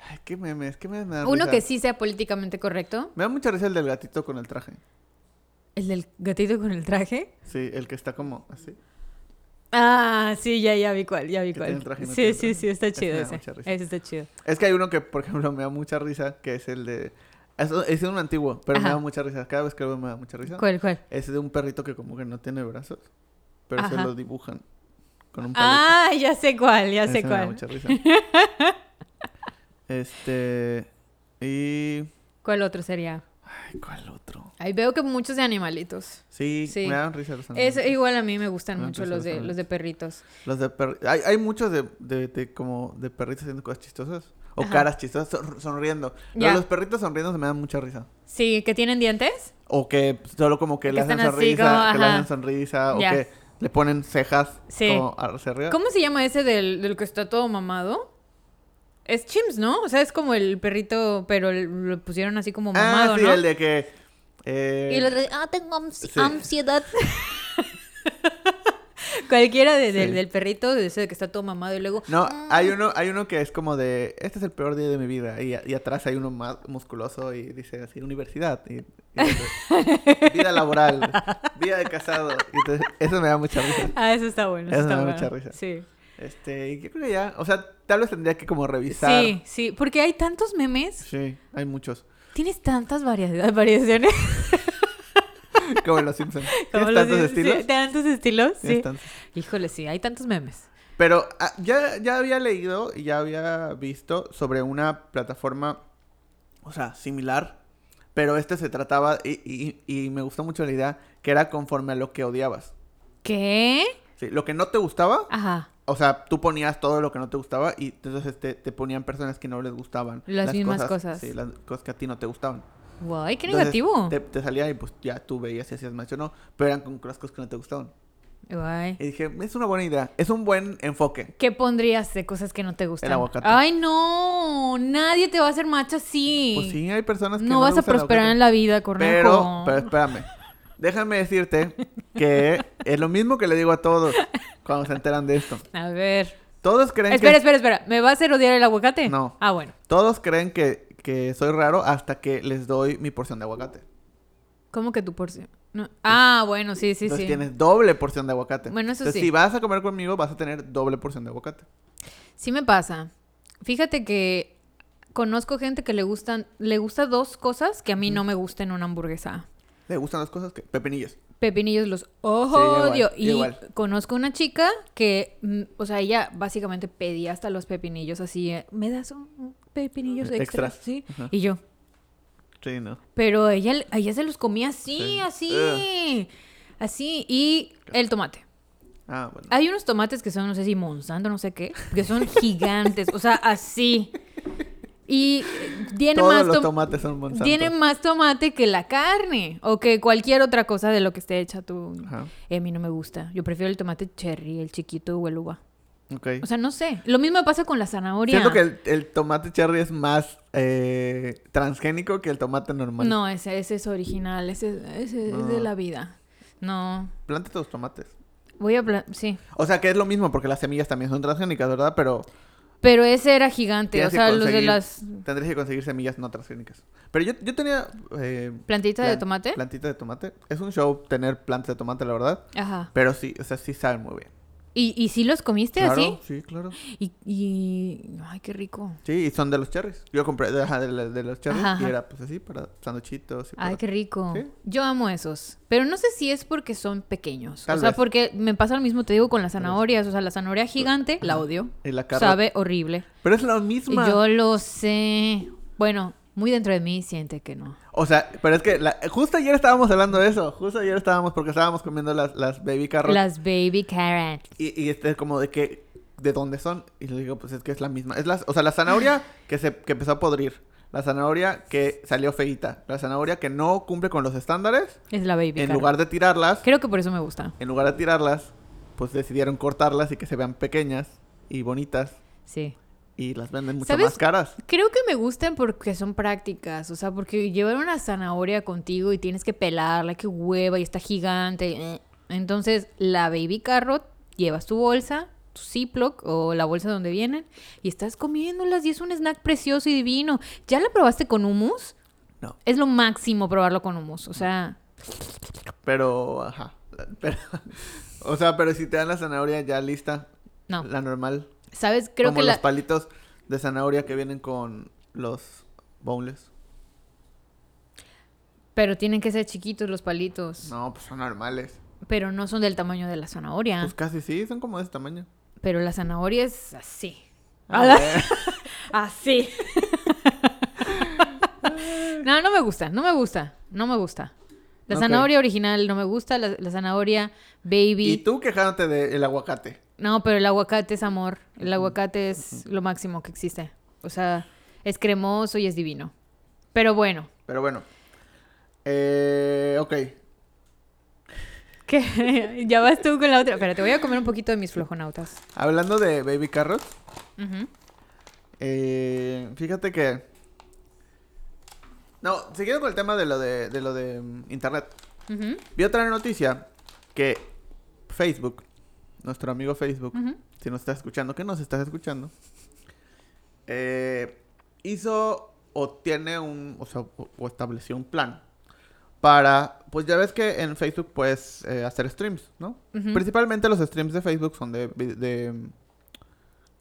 Ay, qué memes, qué memes me dan Uno risa? que sí sea políticamente correcto. Me da mucha risa el del gatito con el traje. ¿El del gatito con el traje? Sí, el que está como así. Ah, sí, ya, ya vi cuál, ya vi Que cuál. traje no sí, sí, sí, está chido ese. Ese está chido. Es que hay uno que, por ejemplo, me da mucha risa, que es el de... Es, es un antiguo, pero me da mucha risa. Cada vez que lo veo me da mucha risa. ¿Cuál, cuál? Es de un perrito que como que no tiene brazos, pero se lo dibujan con un palito. Ah, ya sé cuál, ya sé Ese me da cuál. mucha risa. *laughs* este... Y... ¿Cuál otro sería? Ay, ¿cuál otro? Ahí veo que muchos de animalitos. Sí, Sí. me dan risa los Es, animalitos. igual a mí me gustan Me mucho los de, los de perritos. Los de hay, hay muchos de, de, de como de perritos haciendo cosas chistosas. O Ajá. caras chistosas, son- sonriendo. Pero Ya. los perritos sonriendo se me dan mucha risa. Sí, que tienen dientes. O que solo como que Que le hacen sonrisa, como, que le hacen sonrisa, o que le ponen cejas Sí. como hacia arriba. ¿Cómo se llama ese del, del que está todo mamado? Es Chims, ¿no? O sea, es como el perrito, pero lo pusieron así como mamado, ah, sí, ¿no? el de que... eh, Y el otro, ah, tengo ansi- sí. ansiedad. *laughs* Cualquiera de- del, Sí. del perrito, de ese que está todo mamado y luego... No, "Mm". hay uno, hay uno que es como de, este es el peor día de mi vida. Y, y atrás hay uno más musculoso y dice así, universidad. Y, y dice, vida laboral, *laughs* vida de casado. Y entonces, eso me da mucha risa. Ah, eso está bueno. Eso está me da bueno. mucha risa. Sí. Este, yo creo que ya, o sea, tal vez tendría que como revisar. Sí, sí, porque hay tantos memes. Sí, hay muchos. Tienes tantas varia- *laughs* variaciones. *laughs* Como en los Simpsons. ¿Tienes los- tantos sí, estilos? tantos estilos, sí. Tantos. Híjole, sí, hay tantos memes. Pero ah, ya, ya había leído y ya había visto sobre una plataforma, o sea, similar, pero este se trataba, y, y, y me gustó mucho la idea, que era conforme a lo que odiabas. ¿Qué? Sí, lo que no te gustaba, Ajá. O sea, tú ponías todo lo que no te gustaba y entonces te, te ponían personas que no les gustaban. Las mismas cosas. Sí, las cosas que a ti no te gustaban. Guay, qué Entonces, negativo. Te, te salía y pues ya tú veías si hacías match o no, pero eran con las cosas que no te gustaban. Guay. Y dije, es una buena idea, es un buen enfoque. ¿Qué pondrías de cosas que no te gustan? El aguacate. Ay, no. Nadie te va a hacer macho así. Pues sí, hay personas que no no vas a prosperar en la vida. Pero, pero espérame. Déjame decirte que *laughs* es lo mismo que le digo a todos cuando se enteran de esto. *laughs* A ver. Todos creen Espera, que espera, espera. ¿Me va a hacer odiar el aguacate? No. Ah, bueno. todos creen que, que soy raro hasta que les doy mi porción de aguacate. ¿Cómo que tu porción? No. Ah, bueno, sí, sí, Entonces sí. tienes doble porción de aguacate. Bueno, eso Entonces, sí. si vas a comer conmigo, vas a tener doble porción de aguacate. Sí me pasa. Fíjate que conozco gente que le gustan, le gusta dos cosas que a mí no me gustan en una hamburguesa. ¿Le gustan las cosas? que Pepinillos. Pepinillos los igual, odio. y igual. conozco una chica que, mm, o sea, ella básicamente pedía hasta los pepinillos así, eh, ¿me das un pepinillos extras? Extras. Sí. Y yo, Sí, no. pero ella, ella se los comía así, Sí. así, así. Y el tomate. Ah, bueno. Hay unos tomates que son, no sé si Monsanto, no sé qué, que son gigantes, o sea, así. Y tiene Todos más, los tom- tomates son Monsanto. tiene más tomate que la carne o que cualquier otra cosa de lo que esté hecha tú. Ajá. Eh, a mí no me gusta. Yo prefiero el tomate cherry, el chiquito o el uva. Ok. O sea, no sé. Lo mismo pasa con la zanahoria. Siento que el, el tomate cherry es más eh, transgénico que el tomate normal. No, ese, ese es original. Ese, ese es de la vida. No. Plántate los tomates. Voy a... Sí. O sea que es lo mismo porque las semillas también son transgénicas, ¿verdad? Pero Pero ese era gigante. O sea, los de las tendrías que conseguir semillas no transgénicas. Pero yo, yo tenía... Eh, plantitas de tomate. Plantita de tomate. Es un show tener plantas de tomate, la verdad. Ajá. Pero sí, o sea, sí saben muy bien. ¿Y, y si los comiste Claro, así? sí, claro. Y, y... Ay, qué rico. Sí, y son de los cherries. Yo compré de, de, de los cherries Ajá, y era pues así para sanduchitos. y Ay, para- qué rico. Sí. Yo amo esos. Pero no sé si es porque son pequeños. Tal o sea, vez. porque me pasa lo mismo, te digo, con las zanahorias. O sea, la zanahoria gigante, la odio. Y la carne. Sabe horrible. Pero es la Y misma. yo lo sé. Bueno, muy dentro de mí siente que no. O sea, pero es que la- justo ayer estábamos hablando de eso. Justo ayer estábamos porque estábamos comiendo las, las baby carrots. Las baby carrots. Y, y este como de que de dónde son. Y le digo, pues es que es la misma. Es la, o sea, la zanahoria que, se, que empezó a podrir. La zanahoria que salió feita. La zanahoria que no cumple con los estándares. Es la baby En carrot. lugar de tirarlas, Creo que por eso me gusta. en lugar de tirarlas, pues decidieron cortarlas y que se vean pequeñas y bonitas. Sí. Y las venden mucho ¿Sabes? más caras. Creo que me gustan porque son prácticas, o sea, porque llevar una zanahoria contigo y tienes que pelarla, que hueva y está gigante. eh. Entonces, la baby carrot, llevas tu bolsa, tu Ziploc o la bolsa donde vienen y estás comiéndolas y es un snack precioso y divino. ¿Ya la probaste con hummus? No. Es lo máximo probarlo con hummus, o sea, Pero, ajá. Pero, *laughs* o sea, pero si te dan la zanahoria ya lista, no. la normal. ¿Sabes? Creo como que los la... palitos de zanahoria que vienen con los boneless. Pero tienen que ser chiquitos los palitos. No, pues son normales. Pero no son del tamaño de la zanahoria. Pues casi sí, son como de ese tamaño. Pero la zanahoria es así. A Ala. ver. *laughs* Así. *laughs* no, no me gusta, no me gusta, no me gusta. La zanahoria original no me gusta, la, la zanahoria baby. Y tú quejándote del aguacate. No, pero el aguacate es amor. El aguacate es lo máximo que existe. O sea, es cremoso y es divino. Pero bueno, Pero bueno. Eh, ok. ¿qué? *laughs* ya vas tú con la otra. Espérate, voy a comer un poquito de mis flojonautas. Hablando de baby carrot, Ujú. eh, fíjate que... No, siguiendo con el tema de lo de, de lo de mm, internet. Ujú, Vi otra noticia que Facebook, nuestro amigo Facebook, si nos estás escuchando, que nos estás escuchando, eh, hizo o tiene un, o sea, o, o estableció un plan para, pues ya ves que en Facebook puedes eh, hacer streams, ¿no? Principalmente los streams de Facebook son de, vi- de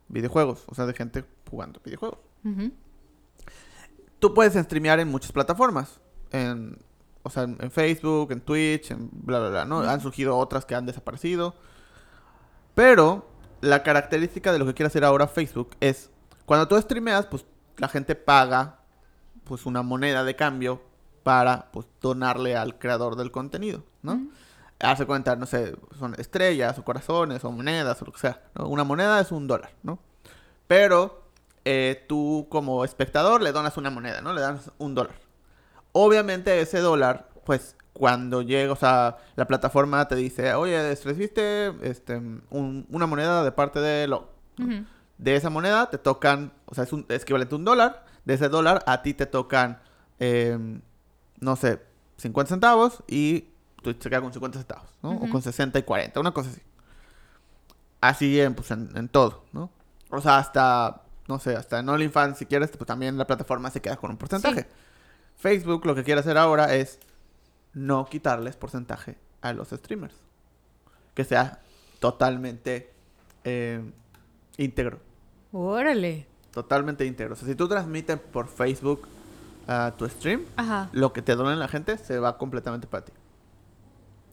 videojuegos, o sea, de gente jugando videojuegos. Ujú. Tú puedes streamear en muchas plataformas. En, o sea, en, en Facebook, en Twitch, en bla, bla, bla, ¿no? Han surgido otras que han desaparecido. Pero la característica de lo que quiere hacer ahora Facebook es, cuando tú streameas, pues la gente paga pues una moneda de cambio para pues donarle al creador del contenido, ¿no? Ujú. Hace cuenta, no sé, son estrellas o corazones o monedas o lo que sea. ¿no? Una moneda es un dólar, ¿no? Pero eh, tú como espectador le donas una moneda, ¿no? Le das un dólar. Obviamente ese dólar, pues cuando llega, o sea, la plataforma te dice, oye, recibiste este, un- una moneda de parte de lo. De esa moneda te tocan, o sea, es, un, es equivalente a un dólar. De ese dólar a ti te tocan, em, no sé, 50 centavos y tú te quedas con 50 centavos, ¿no? O con 60 y 40, una cosa así. Así en, pues, en, en todo, ¿no? O sea, hasta, no sé, hasta en OnlyFans, si quieres, pues también la plataforma se queda con un porcentaje. Sí. Facebook lo que quiere hacer ahora es no quitarles porcentaje a los streamers. Que sea totalmente eh, íntegro. Órale. Totalmente íntegro. O sea, si tú transmites por Facebook a tu stream, Ajá. lo que te donen la gente se va completamente para ti.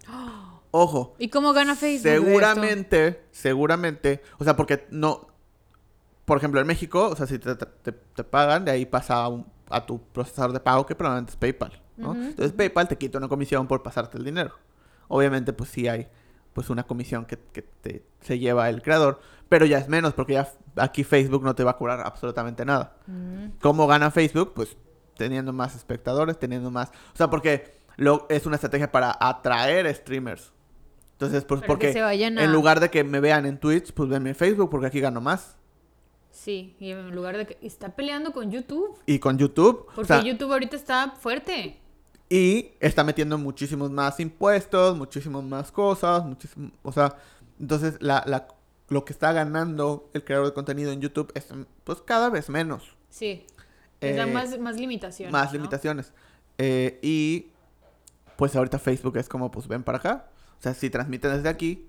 *gasps* Ojo, ¿Y cómo gana Facebook? seguramente, seguramente, o sea, porque no, por ejemplo, en México, o sea, si te, te- te pagan, de ahí pasa a, un- a tu procesador de pago, que probablemente es PayPal, Entonces PayPal te quita una comisión por pasarte el dinero. Obviamente, pues sí hay, pues una comisión que, que te, se lleva el creador, pero ya es menos, porque ya aquí Facebook no te va a cobrar absolutamente nada. Mm. ¿Cómo gana Facebook? Pues teniendo más espectadores, teniendo más... O sea, porque lo, es una estrategia para atraer streamers. Entonces, pues porque a- en lugar de que me vean en Twitch, pues venme en Facebook porque aquí gano más. Sí, y en lugar de que está peleando con YouTube. Y con YouTube. o Porque sea, YouTube ahorita está fuerte. Y está metiendo muchísimos más impuestos, muchísimas más cosas, muchísimo, o sea, entonces la, la, lo que está ganando el creador de contenido en YouTube es pues cada vez menos. Sí. Eh, más, más limitaciones. más ¿no? limitaciones. Eh, y pues ahorita Facebook es como, pues ven para acá. O sea, si transmiten desde aquí,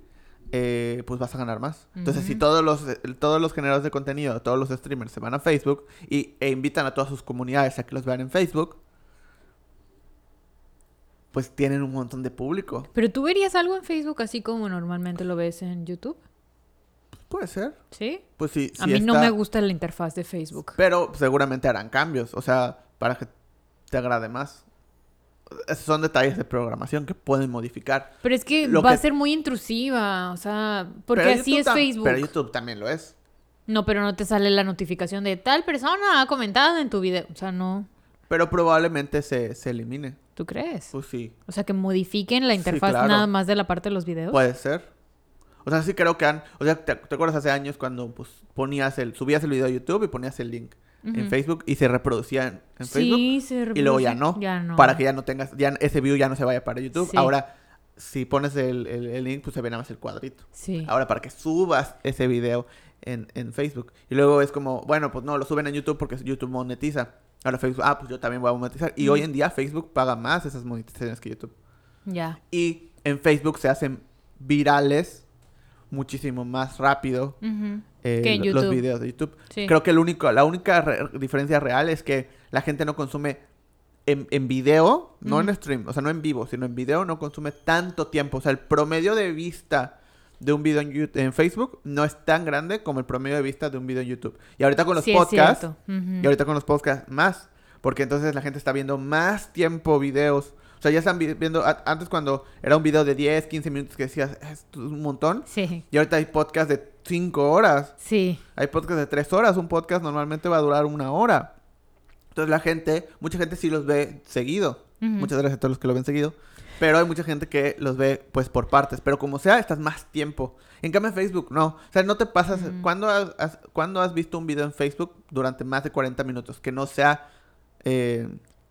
eh, pues vas a ganar más. Entonces, si todos los, eh, todos los generadores de contenido, todos los streamers se van a Facebook y, e invitan a todas sus comunidades a que los vean en Facebook, pues tienen un montón de público. Pero tú verías algo en Facebook así como normalmente lo ves en YouTube. Puede ser. ¿Sí? Pues sí. a sí mí no me gusta la interfaz de Facebook. Pero seguramente harán cambios. O sea, para que te agrade más. esos son detalles de programación que pueden modificar. Pero es que Lo va que- a ser muy intrusiva, o sea, porque Pero así YouTube es tam- Facebook. Pero YouTube también lo es. No, pero no te sale la notificación de tal persona ha comentado en tu video. O sea, no. Pero probablemente se, se elimine. ¿Tú crees? Pues sí, O sea, que modifiquen la Sí, interfaz claro. nada más de la parte de los videos. puede ser. O sea, sí creo que han... O sea, ¿te, te acuerdas hace años cuando pues ponías el... Subías el video a YouTube y ponías el link en. Facebook y se reproducía en, en Facebook? sí, se Y luego ya reproduce. no, Ya no. Para que ya no tengas... Ya ese view ya no se vaya para YouTube. Sí. Ahora, si pones el, el- el link, pues se ve nada más el cuadrito. Sí. Ahora, para que subas ese video en, en Facebook. Y luego es como, bueno, pues no, lo suben en YouTube porque YouTube monetiza. Ahora Facebook, ah, pues yo también voy a monetizar. Y Mm. hoy en día Facebook paga más esas monetizaciones que YouTube. Ya. Y en Facebook se hacen virales muchísimo más rápido eh, Que en lo- los YouTube. videos de YouTube. Sí. Creo que el único, la única re- diferencia real es que la gente no consume en, en video, no en stream, o sea, no en vivo, sino en video no consume tanto tiempo. O sea, el promedio de vista de un video en, Yout- en Facebook no es tan grande como el promedio de vista de un video en YouTube. Y ahorita con los Sí, podcasts, y ahorita con los podcasts más, porque entonces la gente está viendo más tiempo videos. O sea, ya están vi- viendo, a- antes cuando era un video de 10, 15 minutos que decías, esto es un montón. Sí. Y ahorita hay podcasts de 5 horas. Sí. Hay podcasts de 3 horas. Un podcast normalmente va a durar una hora. Entonces la gente, mucha gente sí los ve seguido. Muchas gracias a todos los que lo ven seguido. Pero hay mucha gente que los ve pues por partes. Pero como sea, estás más tiempo. En cambio en Facebook no. O sea, no te pasas... Ujú. ¿cuándo, has, has- cuándo has visto un video en Facebook durante más de 40 minutos? Que no sea... eh,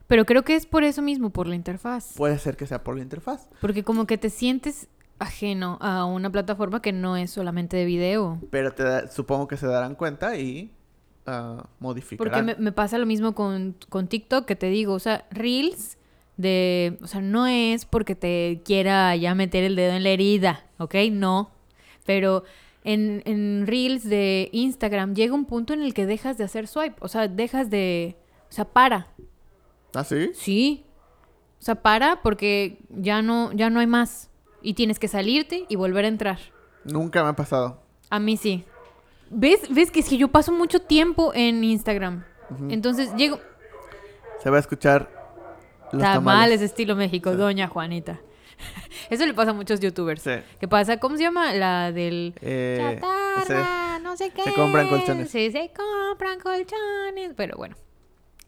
Pero creo que es por eso mismo, por la interfaz. puede ser que sea por la interfaz. Porque como que te sientes ajeno a una plataforma que no es solamente de video. Pero te da- supongo que se darán cuenta y ah, modificarán. Porque me, me pasa lo mismo con, con TikTok, que te digo, o sea, Reels de... O sea, no es porque te quiera ya meter el dedo en la herida, ¿ok? No. Pero en, en Reels de Instagram llega un punto en el que dejas de hacer swipe, o sea, dejas de... O sea, para. ¿Ah, sí? Sí. O sea, para porque ya no, ya no hay más. Y tienes que salirte y volver a entrar. Nunca me ha pasado. A mí sí. ¿Ves? ¿Ves que es que yo paso mucho tiempo en Instagram? Entonces llego... Se va a escuchar los Tamales. tamales. estilo México, Sí. doña Juanita. *laughs* Eso le pasa a muchos youtubers. Sí. ¿Qué pasa? ¿Cómo se llama? La del... Eh, Chatarra, no sé qué. se compran colchones. Sí, se compran colchones. Pero bueno.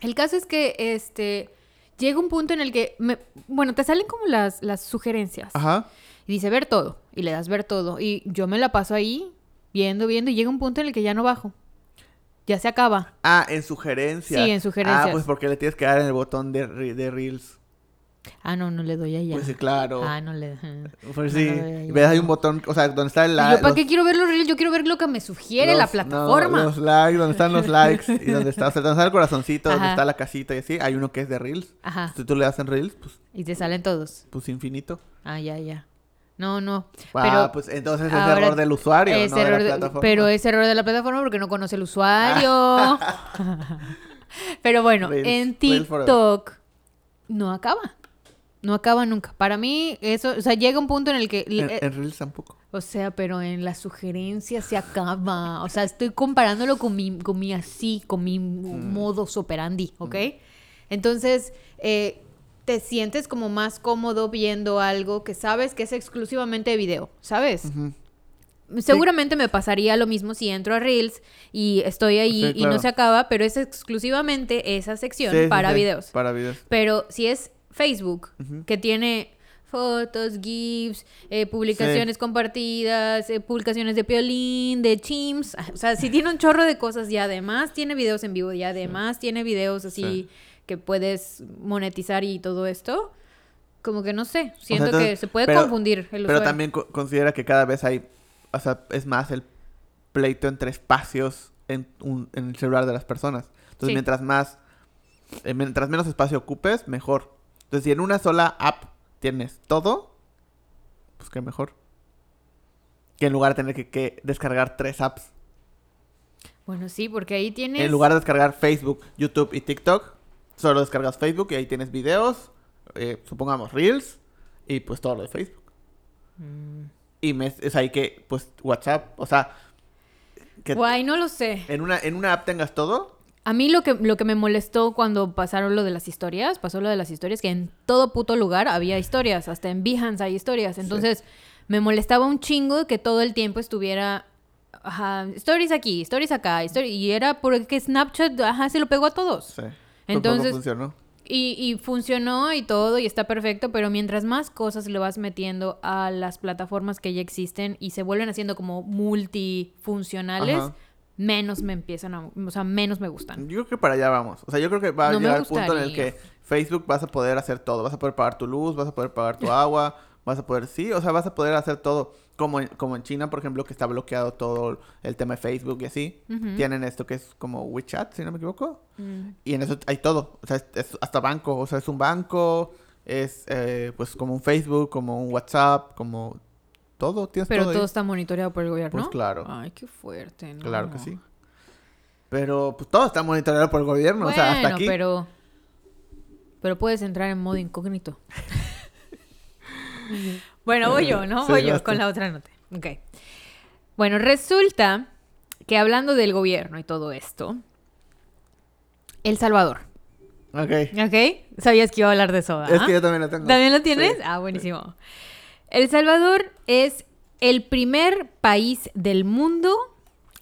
El caso es que este llega un punto en el que me- bueno, te salen como las, las sugerencias. Ajá. Y dice ver todo. Y le das ver todo. Y yo me la paso ahí, viendo, viendo. Y llega un punto en el que ya no bajo. Ya se acaba. Ah, en sugerencias. Sí, en sugerencias. Ah, pues porque le tienes que dar en el botón de, re- de Reels. Ah, no, no le doy allá. Pues sí, claro. Ah, no le *laughs* Pues no sí. allá. Ves, hay un botón, o sea, donde está el ¿Y like. para qué quiero ver los reels? Yo quiero ver lo que me sugiere la plataforma. los likes, donde están los likes y donde está, o sea, donde está el corazoncito, donde Ajá. está la casita y así, hay uno que es de Reels. Ajá. Si tú le das en Reels, pues, Y te salen todos. pues infinito. Ah, ya, ya. No, no. Ah, Pero pues entonces es error del usuario, es no de error la de- plataforma. pero es error de la plataforma porque no conoce el usuario. *laughs* pero bueno, en. TikTok no acaba. No acaba nunca. Para mí, eso, o sea, llega un punto en el que. En, eh, en Reels tampoco. o sea, pero en la sugerencia se acaba. O sea, estoy comparándolo con mi, con mi así, con mi Mm. modus operandi, ¿ok? Entonces, eh, te sientes como más cómodo viendo algo que sabes que es exclusivamente de video, ¿sabes? Ujú. Seguramente me pasaría lo mismo si entro a Reels y estoy ahí Sí, y no se acaba, pero es exclusivamente esa sección Sí, para videos. Para videos. Pero si es Facebook, que tiene fotos, GIFs, eh, publicaciones compartidas, eh, publicaciones de Piolín, de Chimps, *laughs* o sea, si tiene un chorro de cosas y además tiene videos en vivo y además tiene videos así Sí. Que puedes monetizar y todo esto, como que no sé, siento entonces, que se puede pero- confundir el Pero usuario. también co- considera que cada vez hay, o sea, es más el pleito entre espacios en, un- en el celular de las personas. Entonces, Sí. mientras más, eh, mientras menos espacio ocupes, mejor. Entonces, si en una sola app tienes todo, pues qué mejor. Que en lugar de tener que, que descargar tres apps. Bueno, sí, porque ahí tienes... En lugar de descargar Facebook, YouTube y TikTok, solo descargas Facebook y ahí tienes videos, eh, supongamos Reels, y pues todo lo de Facebook. Mm. Y me, es ahí que, pues, WhatsApp, o sea, que Guay, no lo sé. en una, en una app tengas todo A mí lo que, lo que me molestó cuando pasaron lo de las historias, pasó lo de las historias, que en todo puto lugar había historias, hasta en Behance hay historias. Entonces, me molestaba un chingo que todo el tiempo estuviera, ajá, stories aquí, stories acá, story- y era porque Snapchat, ajá, se lo pegó a todos. Sí. Entonces- Tampoco funcionó. Y, y funcionó y todo y está perfecto, pero mientras más cosas le vas metiendo a las plataformas que ya existen y se vuelven haciendo como multifuncionales, Ajá. menos me empiezan a, o sea, menos me gustan. Yo creo que para allá vamos. O sea, yo creo que va a No llegar el punto en el que Facebook vas a poder hacer todo. Vas a poder pagar tu luz, vas a poder pagar tu agua, vas a poder, sí, o sea, vas a poder hacer todo. Como en, como en China, por ejemplo, que está bloqueado todo el tema de Facebook y así. Tienen esto que es como WeChat, si no me equivoco. Mm. Y en eso hay todo. O sea, es, es hasta banco. O sea, es un banco, es eh, pues como un Facebook, como un WhatsApp, como todo. Tienes Pero todo está monitoreado por el gobierno. Pues claro. Ay, qué fuerte, ¿no? Claro que sí. Pero pues todo está monitoreado por el gobierno. Bueno, o sea, hasta aquí. pero... Pero puedes entrar en modo incógnito. *laughs* bueno, voy yo, ¿no? Sí, voy yo vas tú. con la otra nota. Ok. Bueno, resulta que hablando del gobierno y todo esto, El Salvador, Ok. ¿ok? Sabías que iba a hablar de eso, Es ¿verdad? que yo también lo tengo. ¿También lo tienes? Sí. Ah, buenísimo. El Salvador es el primer país del mundo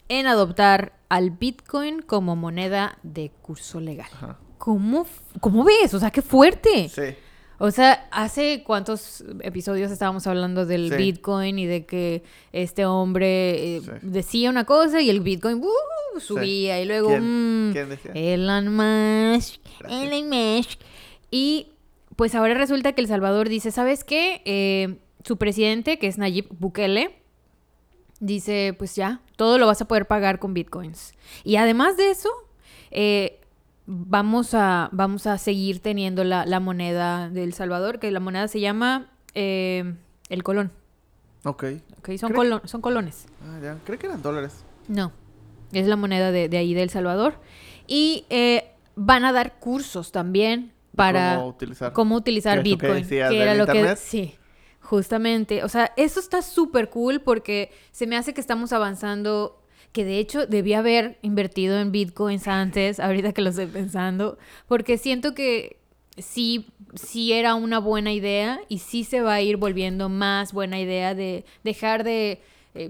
en adoptar al Bitcoin como moneda de curso legal. Ajá. ¿Cómo, cómo ves? O sea, qué fuerte. Sí. O sea, hace cuántos episodios estábamos hablando del Sí. Bitcoin y de que este hombre eh, Sí. decía una cosa y el Bitcoin ¡uh! subía y luego ¿Quién- mm, quién decía? Elon Musk, Gracias. Elon Musk. Y pues ahora resulta que El Salvador dice, ¿sabes qué? Eh, su presidente, que es Nayib Bukele, dice, pues ya, todo lo vas a poder pagar con bitcoins. Y además de eso, eh, vamos, a, vamos a seguir teniendo la, la moneda de El Salvador, que la moneda se llama eh, el colón. Ok. ¿ok? Son, colon- son colones. Ah, ya. Creo que eran dólares. No, es la moneda de, de ahí de El Salvador. Y eh, van a dar cursos también para ¿Cómo utilizar? cómo utilizar que Bitcoin. que del era lo que sí, justamente. O sea, eso está súper cool porque se me hace que estamos avanzando. Que de hecho debía haber invertido en bitcoins antes, ahorita que lo estoy pensando, porque siento que sí, sí era una buena idea y sí se va a ir volviendo más buena idea de dejar de, eh,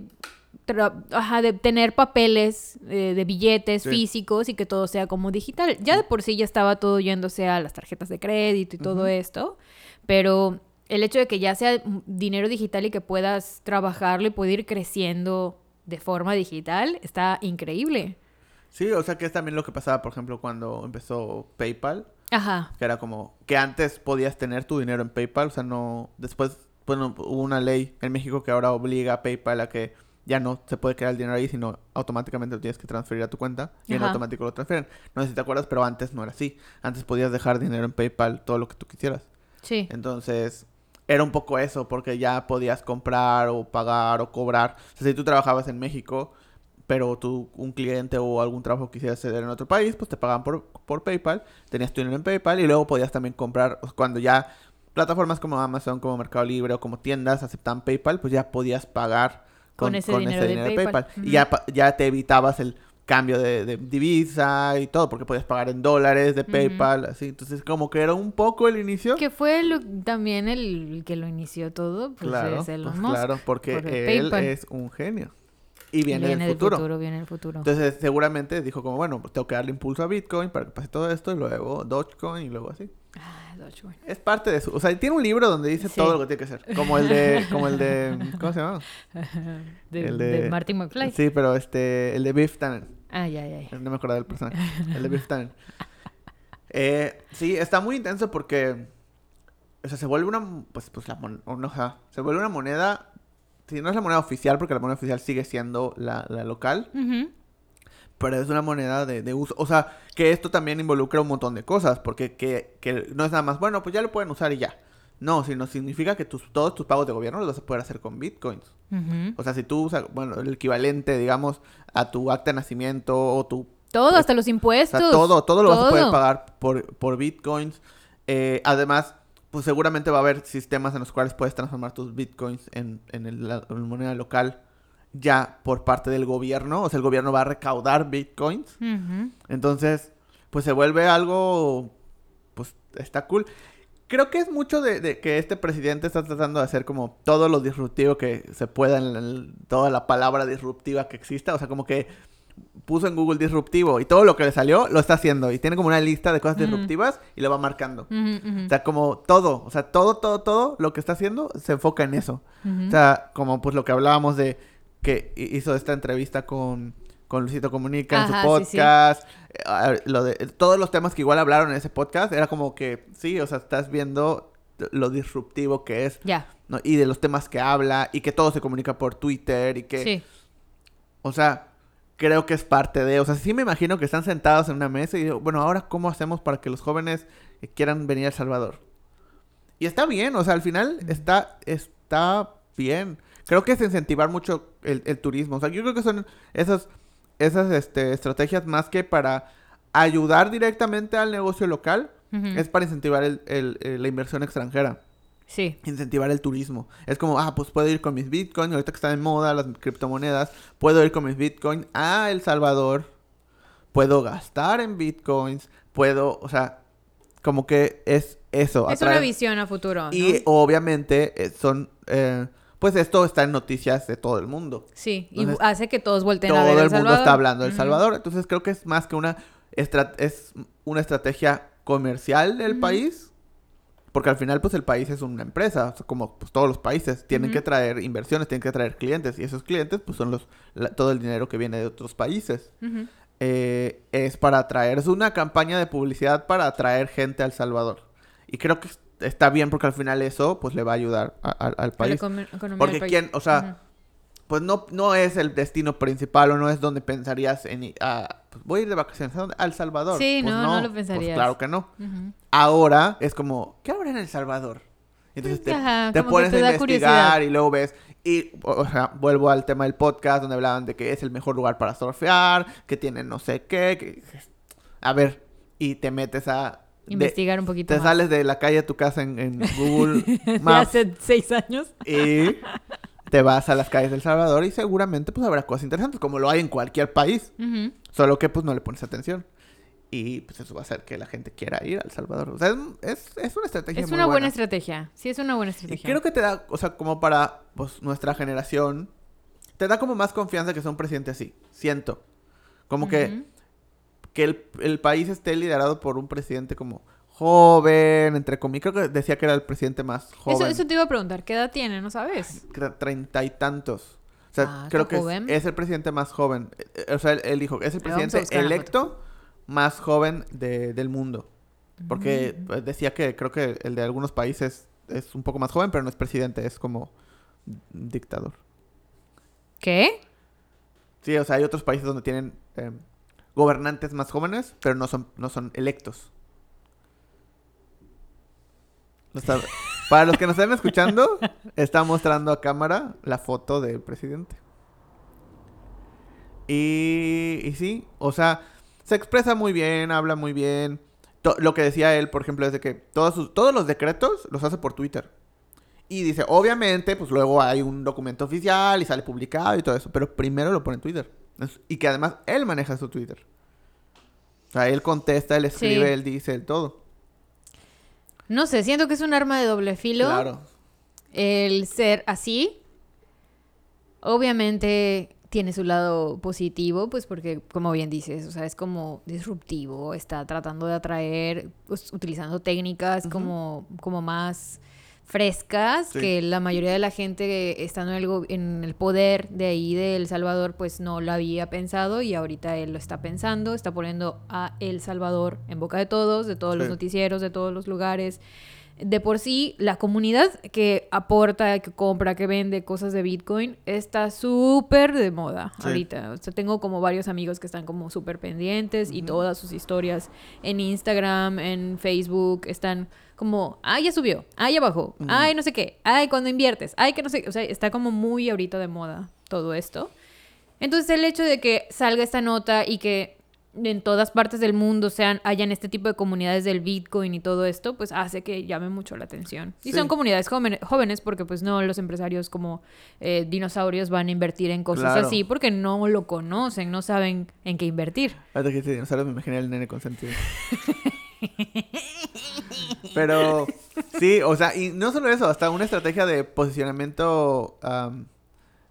tra- ajá, de tener papeles eh, de billetes Sí. físicos y que todo sea como digital. Ya de por sí ya estaba todo yéndose a las tarjetas de crédito y todo esto, pero el hecho de que ya sea dinero digital y que puedas trabajarlo y puede ir creciendo de forma digital está increíble. Sí, o sea que es también lo que pasaba, por ejemplo, cuando empezó PayPal. Ajá. Que era como que antes podías tener tu dinero en PayPal. O sea, no. Después, bueno, hubo una ley en México que ahora obliga a PayPal a que ya no se puede quedar el dinero ahí, sino automáticamente lo tienes que transferir a tu cuenta y en automático lo transfieren. No sé si te acuerdas, pero antes no era así. Antes podías dejar dinero en PayPal todo lo que tú quisieras. Sí. Entonces, era un poco eso, porque ya podías comprar o pagar o cobrar. O sea, si tú trabajabas en México, pero tú, un cliente o algún trabajo quisieras hacer en otro país, pues te pagaban por, por PayPal, tenías tu dinero en PayPal y luego podías también comprar, o sea, cuando ya plataformas como Amazon, como Mercado Libre o como tiendas aceptaban PayPal, pues ya podías pagar Con ese dinero de PayPal. Y ya, ya te evitabas el cambio de, de divisa y todo, porque podías pagar en dólares de. PayPal, así. Entonces, como que era un poco el inicio. Que fue lo- también el que lo inició todo, pues claro, es Elon pues Musk. claro, porque por el él PayPal. es un genio. Y viene, Viene del futuro. viene del futuro. Entonces, seguramente dijo como, bueno, tengo que darle impulso a Bitcoin para que pase todo esto, y luego Dogecoin y luego así. Ah, Dogecoin. Es parte de su... O sea, tiene un libro donde dice Sí. todo lo que tiene que hacer. Como el de... *laughs* Como el de... ¿Cómo se llama? De, El de de- Martin McFly. Sí, pero este... El de Biff Tannen. Ah, ya, ya, ya. No me acuerdo del personaje. El de Biff Tannen. *laughs* Eh, sí, está muy intenso porque... O sea, se vuelve una... Pues, pues la moneda... O sea, se vuelve una moneda... Si no es la moneda oficial, porque la moneda oficial sigue siendo la, la local. Ujú. Pero es una moneda de, de uso. O sea, que esto también involucra un montón de cosas. Porque que, que no es nada más, bueno, pues ya lo pueden usar y ya. No, sino significa que tus, todos tus pagos de gobierno los vas a poder hacer con bitcoins. O sea, si tú usas, bueno, el equivalente, digamos, a tu acta de nacimiento o tu... Todo, hasta los O impuestos. sea, todo, todo lo vas a poder Todo. pagar por, por bitcoins. Eh, además, pues seguramente va a haber sistemas en los cuales puedes transformar tus bitcoins en, en, el- la, en moneda local ya por parte del gobierno, o sea, el gobierno va a recaudar bitcoins. Entonces, pues se vuelve algo, pues está cool. Creo que es mucho de, de que este presidente está tratando de hacer como todo lo disruptivo que se pueda en el- toda la palabra disruptiva que exista. O sea, como que puso en Google disruptivo y todo lo que le salió lo está haciendo. Y tiene como una lista de cosas disruptivas y lo va marcando. O sea, como todo, o sea, todo, todo, todo lo que está haciendo se enfoca en eso. O sea, como pues lo que hablábamos de que hi- hizo esta entrevista con, con Luisito Comunica en su sí, sí. podcast, eh, lo de todos los temas que igual hablaron en ese podcast, era como que sí, o sea, estás viendo lo disruptivo que es, Ya. ¿no? Y de los temas que habla y que todo se comunica por Twitter y que, Sí. o sea, creo que es parte de, o sea, sí me imagino que están sentados en una mesa y digo, bueno, ahora cómo hacemos para que los jóvenes eh, quieran venir a El Salvador. Y está bien, o sea, al final está, está bien. Creo que es incentivar mucho el, el turismo. O sea, yo creo que son esas, esas este, estrategias más que para ayudar directamente al negocio local, es para incentivar el- el- el- la inversión extranjera, Sí. incentivar el turismo. Es como, ah, pues puedo ir con mis bitcoins, ahorita que están en moda las criptomonedas, puedo ir con mis bitcoins a El Salvador, puedo gastar en bitcoins, puedo, o sea, como que es eso. Es atraer- una visión a futuro, ¿no? y obviamente eh, son, eh, pues esto está en noticias de todo el mundo. Sí, y hace que todos volteen a Todo ver el El mundo está hablando de El. Salvador. Entonces creo que es más que una, es una estrategia comercial del país. Porque al final, pues el país es una empresa, o sea, como pues, todos los países, tienen que traer inversiones, tienen que traer clientes, y esos clientes, pues son los la- todo el dinero que viene de otros países. Eh, es para atraer, es una campaña de publicidad para atraer gente a El Salvador. Y creo que está bien porque al final eso, pues le va a ayudar a- a- al país. Porque país. quién, o sea, pues no, no es el destino principal o no es donde pensarías en ir a, pues voy a ir de vacaciones ¿a al Salvador. Sí, Pues no, no lo pues pensarías. claro que no. Ahora es como, ¿qué habrá en El Salvador? Entonces te, Ajá, te pones te a investigar curiosidad. y luego ves. Y, o sea, vuelvo al tema del podcast donde hablaban de que es el mejor lugar para surfear, que tiene no sé qué. que- A ver, y te metes a. de- Investigar un poquito te más. sales de la calle a tu casa en, en *laughs* Google de Maps hace seis años. y te vas a las calles del Salvador y seguramente pues habrá cosas interesantes como lo hay en cualquier país, solo que pues no le pones atención. Y pues eso va a hacer que la gente quiera ir al Salvador. O sea, es, es, es una estrategia Es muy una buena estrategia. Sí, es una buena Y estrategia. creo que te da, o sea, como para pues nuestra generación, te da como más confianza que sea un presidente así, siento. Como que el, el país esté liderado por un presidente como joven, entre comillas. Creo que decía que era el presidente más joven. Eso, eso te iba a preguntar. ¿Qué edad tiene? ¿No sabes? treinta y tantos. O sea, Ah, creo que es, el presidente más joven. Eh, eh, O sea, él, dijo, es el presidente electo más joven de- del mundo. Porque Mm. pues, decía que creo que el de algunos países es un poco más joven, pero no es presidente, es como dictador. ¿Qué? Sí, o sea, hay otros países donde tienen eh, gobernantes más jóvenes, pero no son, no son electos. *laughs* Para los que nos están escuchando, está mostrando a cámara la foto del presidente. Y, y sí, o sea, se expresa muy bien, habla muy bien. To- lo que decía él, por ejemplo, es de que todos, sus- todos los decretos los hace por Twitter. Y dice, obviamente, pues luego hay un documento oficial y sale publicado y todo eso, pero primero lo pone en Twitter. Y que además él maneja su Twitter. O sea, él contesta, él escribe, Sí. él dice, él todo. No sé, siento que es un arma de doble filo. Claro. El ser así. Obviamente tiene su lado positivo, pues porque, como bien dices, o sea, es como disruptivo, está tratando de atraer, pues, utilizando técnicas como, como más frescas, Sí. que la mayoría de la gente estando en el, en el poder de ahí de El Salvador, pues no lo había pensado y ahorita él lo está pensando, está poniendo a El Salvador en boca de todos, de todos los noticieros, de todos los lugares. De por sí, la comunidad que aporta, que compra, que vende cosas de Bitcoin está súper de moda Sí. ahorita. O sea, tengo como varios amigos que están como súper pendientes y todas sus historias en Instagram, en Facebook, están como, ay, ya subió, ay, ya bajó, Ujú. ay, no sé qué, ay, cuando inviertes, ay, que no sé, o sea, está como muy ahorita de moda todo esto. Entonces el hecho de que salga esta nota y que en todas partes del mundo sean, hayan este tipo de comunidades del Bitcoin y todo esto, pues hace que llame mucho la atención. Y Sí. son comunidades jóvenes, jóvenes porque pues no los empresarios como eh, dinosaurios van a invertir en cosas Claro. así porque no lo conocen, no saben en qué invertir. Ahorita que dinosaurio me imaginé el nene consentido. *laughs* Pero sí, o sea, y no solo eso, hasta una estrategia de posicionamiento am,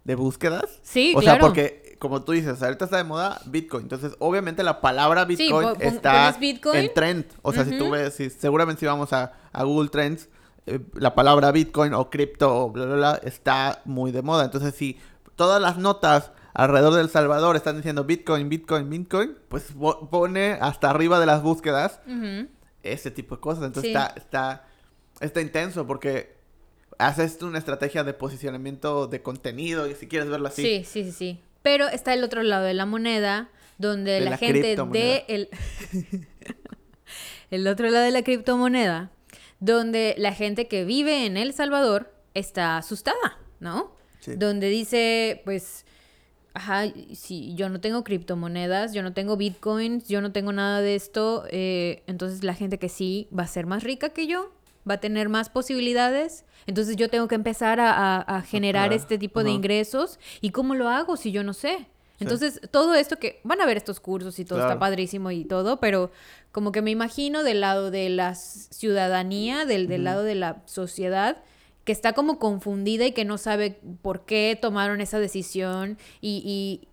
de búsquedas. Sí, o sea, claro. porque como tú dices, ahorita está de moda Bitcoin. Entonces, obviamente la palabra Bitcoin está Bitcoin. en trend. O sea, si tú ves, si, seguramente si vamos a, a Google Trends, eh, la palabra Bitcoin o cripto o bla, bla, bla, está muy de moda. Entonces, si todas las notas alrededor del Salvador están diciendo Bitcoin, Bitcoin, Bitcoin, pues pone hasta arriba de las búsquedas Ujú. Ese tipo de cosas. Entonces Sí. está, está, está intenso porque haces una estrategia de posicionamiento de contenido y si quieres verlo así. Sí, sí, sí, sí. Pero está el otro lado de la moneda, donde De la, la gente de el, *laughs* el otro lado de la criptomoneda, donde la gente que vive en El Salvador está asustada, ¿no? Sí. Donde dice, pues, ajá, si yo no tengo criptomonedas, yo no tengo bitcoins, yo no tengo nada de esto, eh, entonces la gente que sí va a ser más rica que yo, va a tener más posibilidades, entonces yo tengo que empezar a, a- a generar este tipo de ingresos. ¿Y cómo lo hago si yo no sé? Sí. Entonces, todo esto que van a ver estos cursos y todo Claro. está padrísimo y todo, pero como que me imagino del lado de la ciudadanía, del, del lado de la sociedad, que está como confundida y que no sabe por qué tomaron esa decisión y,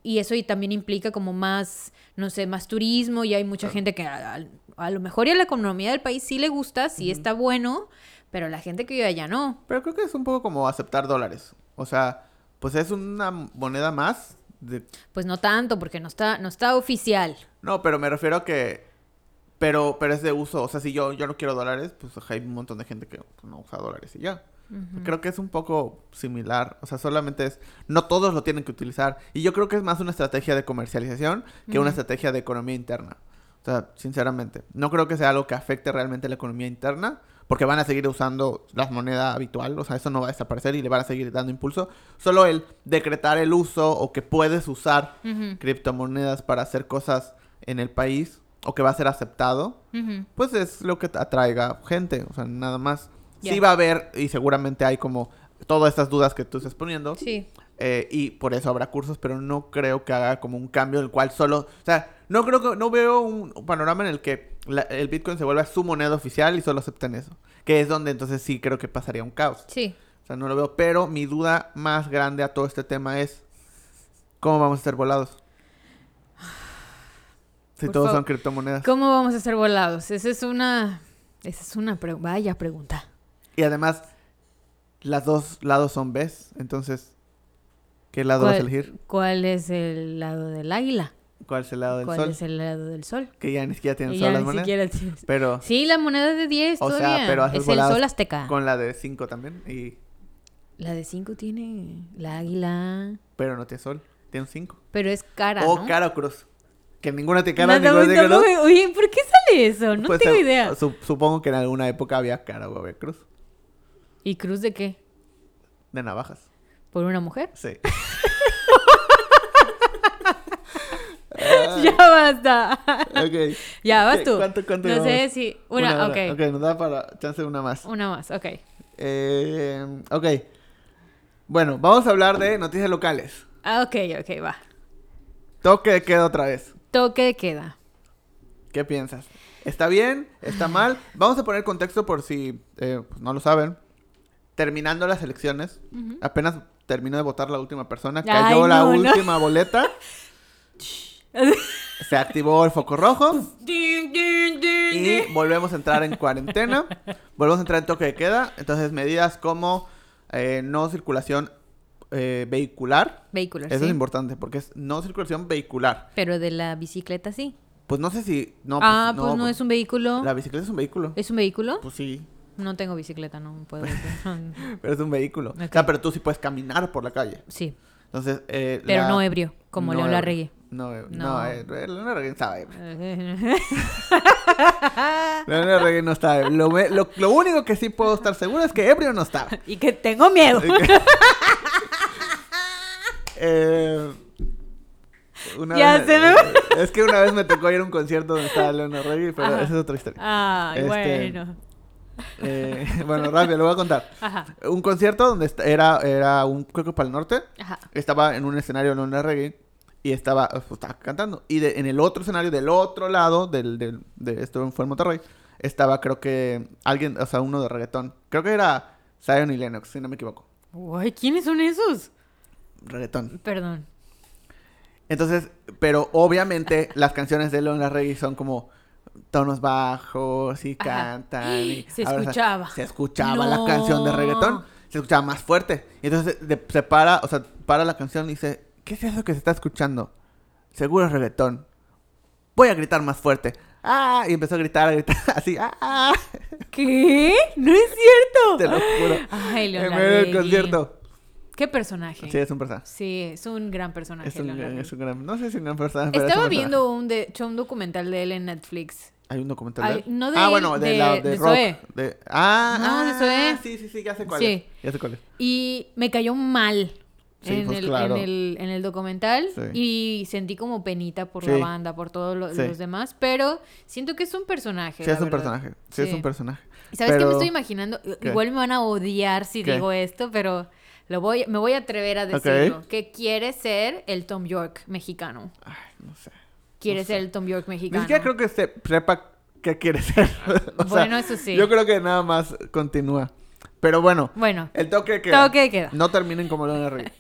y- y eso y también implica como más, no sé, más turismo y hay mucha Claro. gente que a, a- a lo mejor y a la economía del país sí le gusta, sí está bueno, pero la gente que vive allá no. Pero creo que es un poco como aceptar dólares. O sea, pues es una moneda más. De... Pues no tanto, porque no está, no está oficial. No, pero me refiero a que... Pero, pero es de uso. O sea, si yo, yo no quiero dólares, pues hay un montón de gente que no usa dólares y ya. Creo que es un poco similar. O sea, solamente es... No todos lo tienen que utilizar. Y yo creo que es más una estrategia de comercialización que una estrategia de economía interna. O sea, sinceramente. No creo que sea algo que afecte realmente la economía interna. Porque van a seguir usando la moneda habitual. O sea, eso no va a desaparecer y le van a seguir dando impulso. Solo el decretar el uso o que puedes usar criptomonedas para hacer cosas en el país o que va a ser aceptado, pues es lo que atraiga gente, o sea, nada más. Sí va a haber, y seguramente hay como todas estas dudas que tú estás poniendo, Sí. eh, y por eso habrá cursos, pero no creo que haga como un cambio en el cual solo, o sea, no creo que, no veo un panorama en el que la- el Bitcoin se vuelva su moneda oficial y solo acepten eso, que es donde entonces sí creo que pasaría un caos. Sí. O sea, no lo veo, pero mi duda más grande a todo este tema es, ¿cómo vamos a ser volados? Si Por todos favor. son criptomonedas. ¿Cómo vamos a ser volados? Esa es una. Esa es una pre- vaya pregunta. Y además, las dos lados son Bs. Entonces, ¿qué lado vas a ¿Cuál, elegir? cuál es el lado del águila? ¿Cuál es el lado del ¿Cuál sol? es el lado del sol? Que ya ni siquiera tienen sol ya las ni monedas. siquiera tienes- Pero Sí, la moneda de 10 O sea, todavía. pero haces es el sol azteca. con la de 5 también. Y, La de 5 tiene la águila. pero no tiene sol. Tiene un 5. Pero es cara. O ¿no? cara o cruz. Que ninguna tiene cara, No, ninguna tampoco- cruz. Oye, ¿por qué sale eso? No Pues, tengo idea. su- supongo que en alguna época había cara o había cruz. ¿Y cruz de qué? De navajas. ¿Por una mujer? Sí. *laughs* ya basta. ya, vas tú. ¿Cuánto- cuánto no sé si. Una, hora. ok. Ok, nos da para chance de una más. Una más, ok. Eh, ok. Bueno, vamos a hablar de noticias locales. Ah, ok, ok, va. Toque de queda otra vez. Toque de queda. ¿Qué piensas? ¿Está bien? ¿Está mal? Vamos a poner contexto por si eh, pues, no lo saben. Terminando las elecciones, apenas terminó de votar la última persona, Ay, cayó la no, no. última boleta, *laughs* se activó el foco rojo y volvemos a entrar en cuarentena, *laughs* volvemos a entrar en toque de queda. Entonces, medidas como eh, no circulación eh, vehicular, Vehículos, eso sí. es importante porque es no circulación vehicular. Pero de la bicicleta sí. Pues no sé si. No, ah, pues no, es un vehículo. La bicicleta es un vehículo. ¿Es un vehículo? Pues sí, No tengo bicicleta, no puedo. *laughs* pero es un vehículo. O Ok. sea, pero tú sí puedes caminar por la calle. sí, Entonces, eh, pero la- no ebrio, como no León. Larregui. No, No. no, eh, León Larregui estaba ebrio. *laughs* León Larregui no estaba ebrio. Lo, lo, lo único que sí puedo estar seguro es que ebrio no estaba. *laughs* y que tengo miedo. Eh, una Ya vez- se me- Es que una vez me tocó ir a un concierto donde estaba Leona Reggie, pero Ajá. esa es otra historia. Este, bueno. Eh, *laughs* bueno, rápido, lo voy a contar. Ajá, Un concierto donde era, era un, creo que para el norte, ajá. estaba en un escenario Leona Reggae y estaba, pues, estaba cantando. Y de- en el otro escenario, del otro lado, del, del, de esto fue en Monterrey, estaba creo que alguien, o sea, uno de reggaetón. Creo que era Zion y Lennox, si no me equivoco. Uy, ¿quiénes son esos? Reggaetón. Perdón. Entonces, pero obviamente las canciones de Leona Reggae son como tonos bajos y Ajá. cantan. Y Se escuchaba. se escuchaba la canción de reggaetón. Se escuchaba más fuerte. Y entonces de- se para, o sea, para la canción y dice, ¿qué es eso que se está escuchando? Seguro es reggaetón. Voy a gritar más fuerte. Ah, y empezó a gritar, a gritar *laughs* así. Ah, ¿Qué? No es cierto. te lo juro. Ay, En Leona medio del concierto. ¿Qué personaje? Sí, es un personaje. Sí, es un gran personaje. Es un, es un gran, no sé si es un gran personaje, pero es Estaba personaje. viendo un, de hecho, un documental de él en Netflix. Hay un documental de él? no de ah, bueno, de, de- la de, de rock. De, ah, No, ah, de. Sí, sí, sí, ya sé cuál Sí. es. Ya sé cuál es. Y me cayó mal Sí, en, pues, el, claro. en, el, en el documental. Sí. Y sentí como penita por la banda, por todos lo- los demás. Pero siento que es un personaje. Sí, es un personaje. Sí, es un personaje. ¿Y sabes qué me Pero- estoy imaginando? ¿Qué? Igual me van a odiar si ¿Qué? digo esto, pero lo voy, me voy a atrever a decirlo. Que quiere ser el Tom York mexicano. Ay, no sé. Quiere No sé. ser el Tom York Ni mexicano. siquiera creo que se sepa qué quiere ser. *laughs* O sea, Bueno, eso sí. Yo creo que nada más continúa. Pero bueno, Bueno, el toque queda. toque queda. No terminen como Leona Reggae.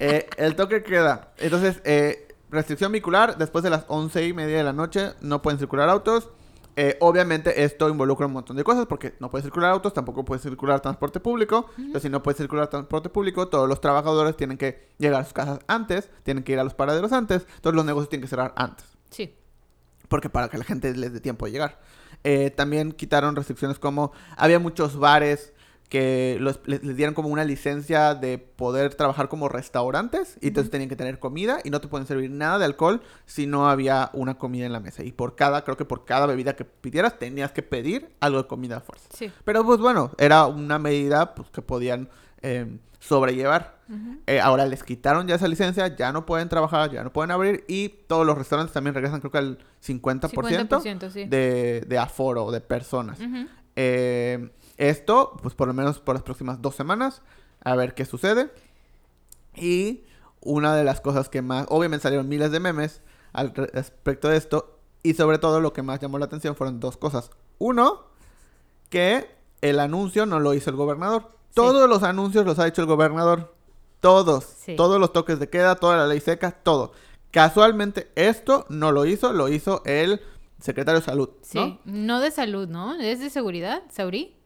Eh, el toque queda. Entonces, eh, restricción vehicular. Después de las once y media de la noche no pueden circular autos. Eh, obviamente esto involucra un montón de cosas porque no puede circular autos, tampoco puede circular transporte público. Entonces, si no puede circular transporte público, todos los trabajadores tienen que llegar a sus casas antes, tienen que ir a los paraderos antes, todos los negocios tienen que cerrar antes. Sí. Porque para que la gente les dé tiempo de llegar. Eh, también quitaron restricciones como había muchos bares que los- les, les dieron como una licencia de poder trabajar como restaurantes y entonces tenían que tener comida y no te pueden servir nada de alcohol si no había una comida en la mesa. Y por cada, creo que por cada bebida que pidieras tenías que pedir algo de comida a fuerza. Sí. Pero pues bueno, era una medida pues, que podían eh, sobrellevar. Eh, ahora les quitaron ya esa licencia, ya no pueden trabajar, ya no pueden abrir y todos los restaurantes también regresan creo que al 50%, 50%, sí. de, de aforo, de personas. Eh, esto, pues por lo menos por las próximas dos semanas, a ver qué sucede. Y una de las cosas que más, obviamente salieron miles de memes al re- respecto de esto y sobre todo lo que más llamó la atención fueron dos cosas. Uno, que el anuncio no lo hizo el gobernador. Todos los anuncios los ha hecho el gobernador. Todos. Sí. Todos los toques de queda, toda la ley seca, todo. Casualmente esto no lo hizo, lo hizo el secretario de salud. Sí. ¿no? ¿no? de salud, ¿no? ¿Es de seguridad, Saurí?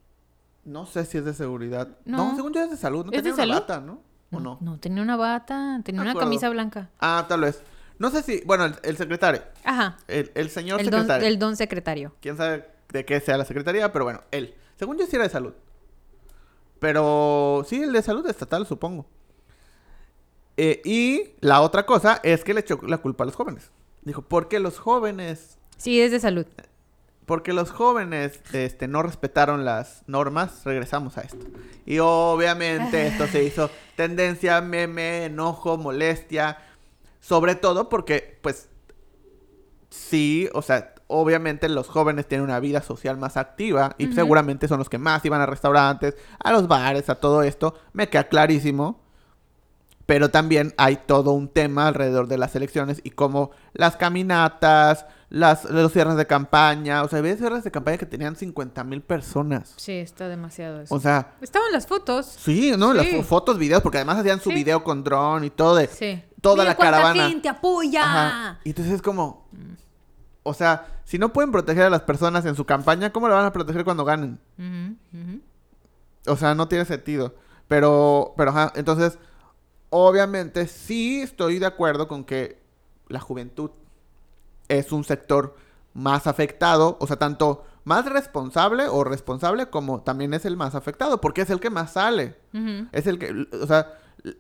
No sé si es de seguridad. No. No, según yo es de salud. No ¿Es de tenía una salud? bata, ¿no? ¿O no? No, tenía una bata, tenía una acuerdo. camisa blanca. Ah, tal vez. No sé si... Bueno, el, el secretario. Ajá. El, el señor El don, secretario. el don secretario. Quién sabe de qué sea la secretaría, pero bueno, él. Según yo sí era de salud. Pero sí, el de salud estatal, supongo. Eh, y la otra cosa es que le echó la culpa a los jóvenes. Dijo, ¿por qué los jóvenes Sí, es de salud. Porque los jóvenes este, no respetaron las normas, regresamos a esto. Y obviamente esto se hizo *laughs* tendencia, meme, enojo, molestia. Sobre todo porque, pues, sí, o sea, obviamente los jóvenes tienen una vida social más activa y seguramente son los que más iban a restaurantes, a los bares, a todo esto. Me queda clarísimo. Pero también hay todo un tema alrededor de las elecciones y cómo las caminatas, las, los cierres de campaña, o sea, había cierres de campaña que tenían 50 mil personas. Sí, está demasiado eso. O sea, Estaban las fotos. sí, ¿no? Las fo- fotos, videos, porque además hacían su Sí. video con dron y todo de Sí. toda Mira la caravana. gente apoya! Ajá. Y entonces es como, o sea, si no pueden proteger a las personas en su campaña, ¿cómo la van a proteger cuando ganen? O sea, no tiene sentido. Pero, pero, ajá, entonces, obviamente sí estoy de acuerdo con que la juventud es un sector más afectado, o sea, tanto más responsable o responsable como también es el más afectado, porque es el que más sale. Es el que, o sea,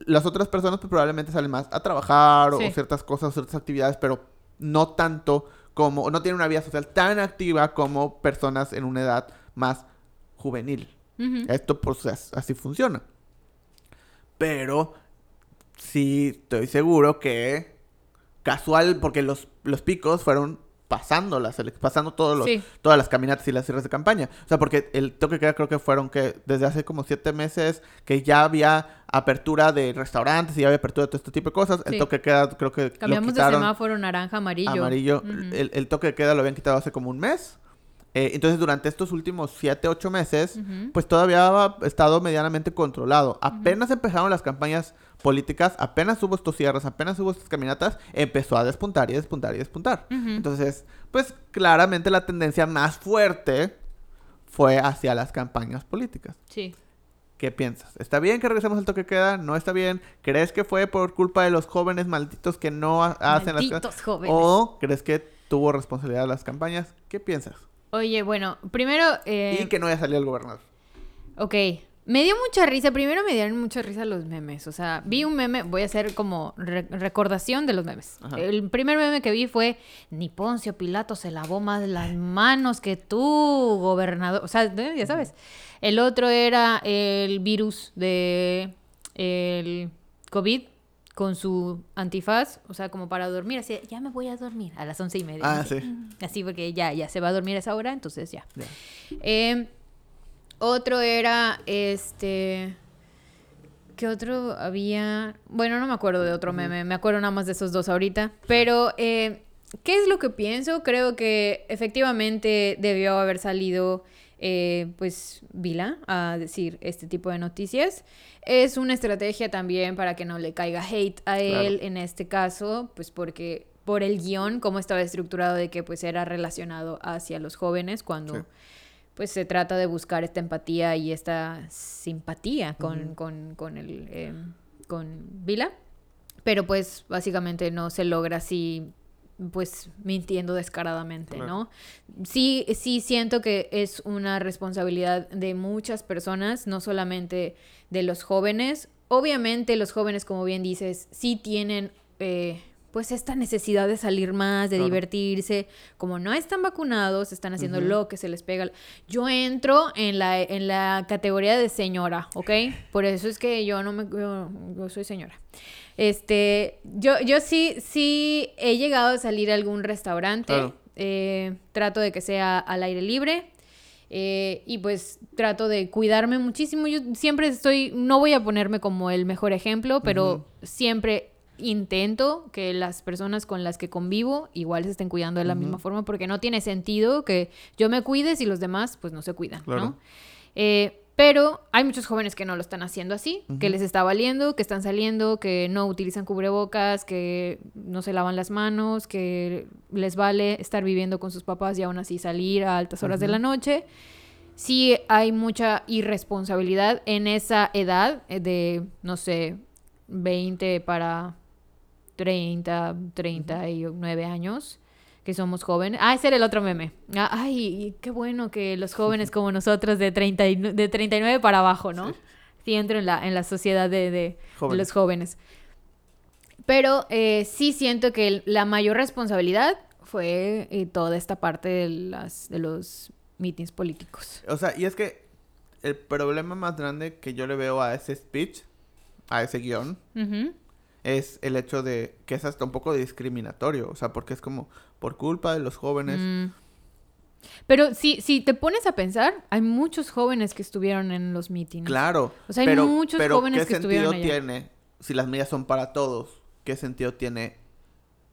las otras personas pues, probablemente salen más a trabajar o ciertas cosas, ciertas actividades, pero no tanto como, no tienen una vida social tan activa como personas en una edad más juvenil. Esto pues as- así funciona. Pero sí estoy seguro que casual, porque los, los picos fueron pasando las pasando todos los, Sí. todas las caminatas y las cierres de campaña. O sea, porque el toque de queda creo que fueron que desde hace como siete meses que ya había apertura de restaurantes y ya había apertura de todo este tipo de cosas. El toque de queda creo que Cambiamos lo de quitaron semáforo naranja amarillo. amarillo. El, el toque de queda lo habían quitado hace como un mes. Eh, entonces, durante estos últimos 7, 8 meses, pues todavía ha estado medianamente controlado. Apenas empezaron las campañas políticas, apenas hubo estos cierres, apenas hubo estas caminatas, empezó a despuntar y despuntar y despuntar. Entonces, pues claramente la tendencia más fuerte fue hacia las campañas políticas. Sí. ¿Qué piensas? ¿Está bien que regresemos al toque queda? ¿No está bien? ¿Crees que fue por culpa de los jóvenes malditos que no ha- hacen las Malditos jóvenes. ¿O crees que tuvo responsabilidad las campañas? ¿Qué piensas? Oye, bueno, primero... eh, y que no haya salido el gobernador. Ok. Me dio mucha risa. Primero me dieron mucha risa los memes. O sea, vi un meme, voy a hacer como re- recordación de los memes. Ajá. El primer meme que vi fue, ni Poncio Pilato se lavó más las manos que tú, gobernador. O sea, ya sabes. El otro era el virus de el COVID con su antifaz, o sea, como para dormir, así, ya me voy a dormir a las once y media. Ah, así, sí. *laughs* Así porque ya, ya se va a dormir a esa hora, entonces ya. Eh, otro era este. ¿Qué otro había? Bueno, no me acuerdo de otro meme, me acuerdo nada más de esos dos ahorita. Pero, eh, ¿qué es lo que pienso? Creo que efectivamente debió haber salido, eh, pues, Vila a decir este tipo de noticias. Es una estrategia también para que no le caiga hate a Claro. él en este caso, pues porque por el guion, cómo estaba estructurado de que pues era relacionado hacia los jóvenes cuando Sí. pues se trata de buscar esta empatía y esta simpatía con, con, con el eh, con Vila. Pero pues básicamente no se logra así pues mintiendo descaradamente, Claro. ¿no? Sí, sí siento que es una responsabilidad de muchas personas, no solamente de los jóvenes. Obviamente los jóvenes, como bien dices, sí tienen eh, pues esta necesidad de salir más, de Claro. divertirse. Como no están vacunados, están haciendo lo que se les pega. Yo entro en la, en la categoría de señora, ¿ok? Por eso es que yo no me... Yo, yo soy señora. Este, yo, yo sí, sí he llegado a salir a algún restaurante. Claro. eh, trato de que sea al aire libre. eh, y pues trato de cuidarme muchísimo. Yo siempre estoy, no voy a ponerme como el mejor ejemplo, pero siempre intento que las personas con las que convivo igual se estén cuidando de la misma forma, porque no tiene sentido que yo me cuide si los demás pues no se cuidan, Claro. ¿no? Eh, pero hay muchos jóvenes que no lo están haciendo así, que les está valiendo, que están saliendo, que no utilizan cubrebocas, que no se lavan las manos, que les vale estar viviendo con sus papás y aún así salir a altas horas de la noche. Sí hay mucha irresponsabilidad en esa edad eh, de, no sé, 20 para 30, 39 años, que somos jóvenes. Ah, ese era el otro meme. Ah, Ay, qué bueno que los jóvenes *laughs* como nosotros de, 30 y de 39 para abajo, ¿no? Sí. Sí, entro en la, en la sociedad de, de- los jóvenes. Pero eh, sí siento que la mayor responsabilidad fue eh, toda esta parte de, las, de los meetings políticos. O sea, y es que el problema más grande que yo le veo a ese speech, a ese guion, es el hecho de que es hasta un poco discriminatorio. O sea, porque es como por culpa de los jóvenes. Mm. Pero si, si te pones a pensar, hay muchos jóvenes que estuvieron en los meetings. Claro. O sea, hay pero, muchos pero jóvenes ¿qué que estuvieron sentido allá. tiene, si las medidas son para todos, qué sentido tiene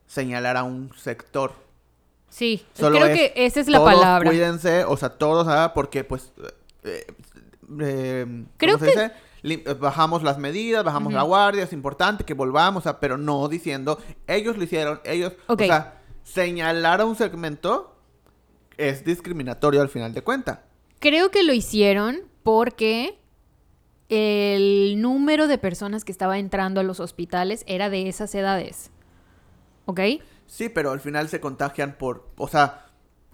señalar a un sector? Sí, Solo creo es, que esa es la todos palabra. cuídense, o sea, todos, ah, porque pues... eh, eh, ¿cómo Creo se que- dice? Eh, Bajamos las medidas, bajamos la guardia, es importante que volvamos, o sea, pero no diciendo, ellos lo hicieron, ellos... Ok. O sea, señalar a un segmento es discriminatorio al final de cuenta. Creo que lo hicieron porque el número de personas que estaba entrando a los hospitales era de esas edades. ¿Ok? Sí, pero al final se contagian por... O sea,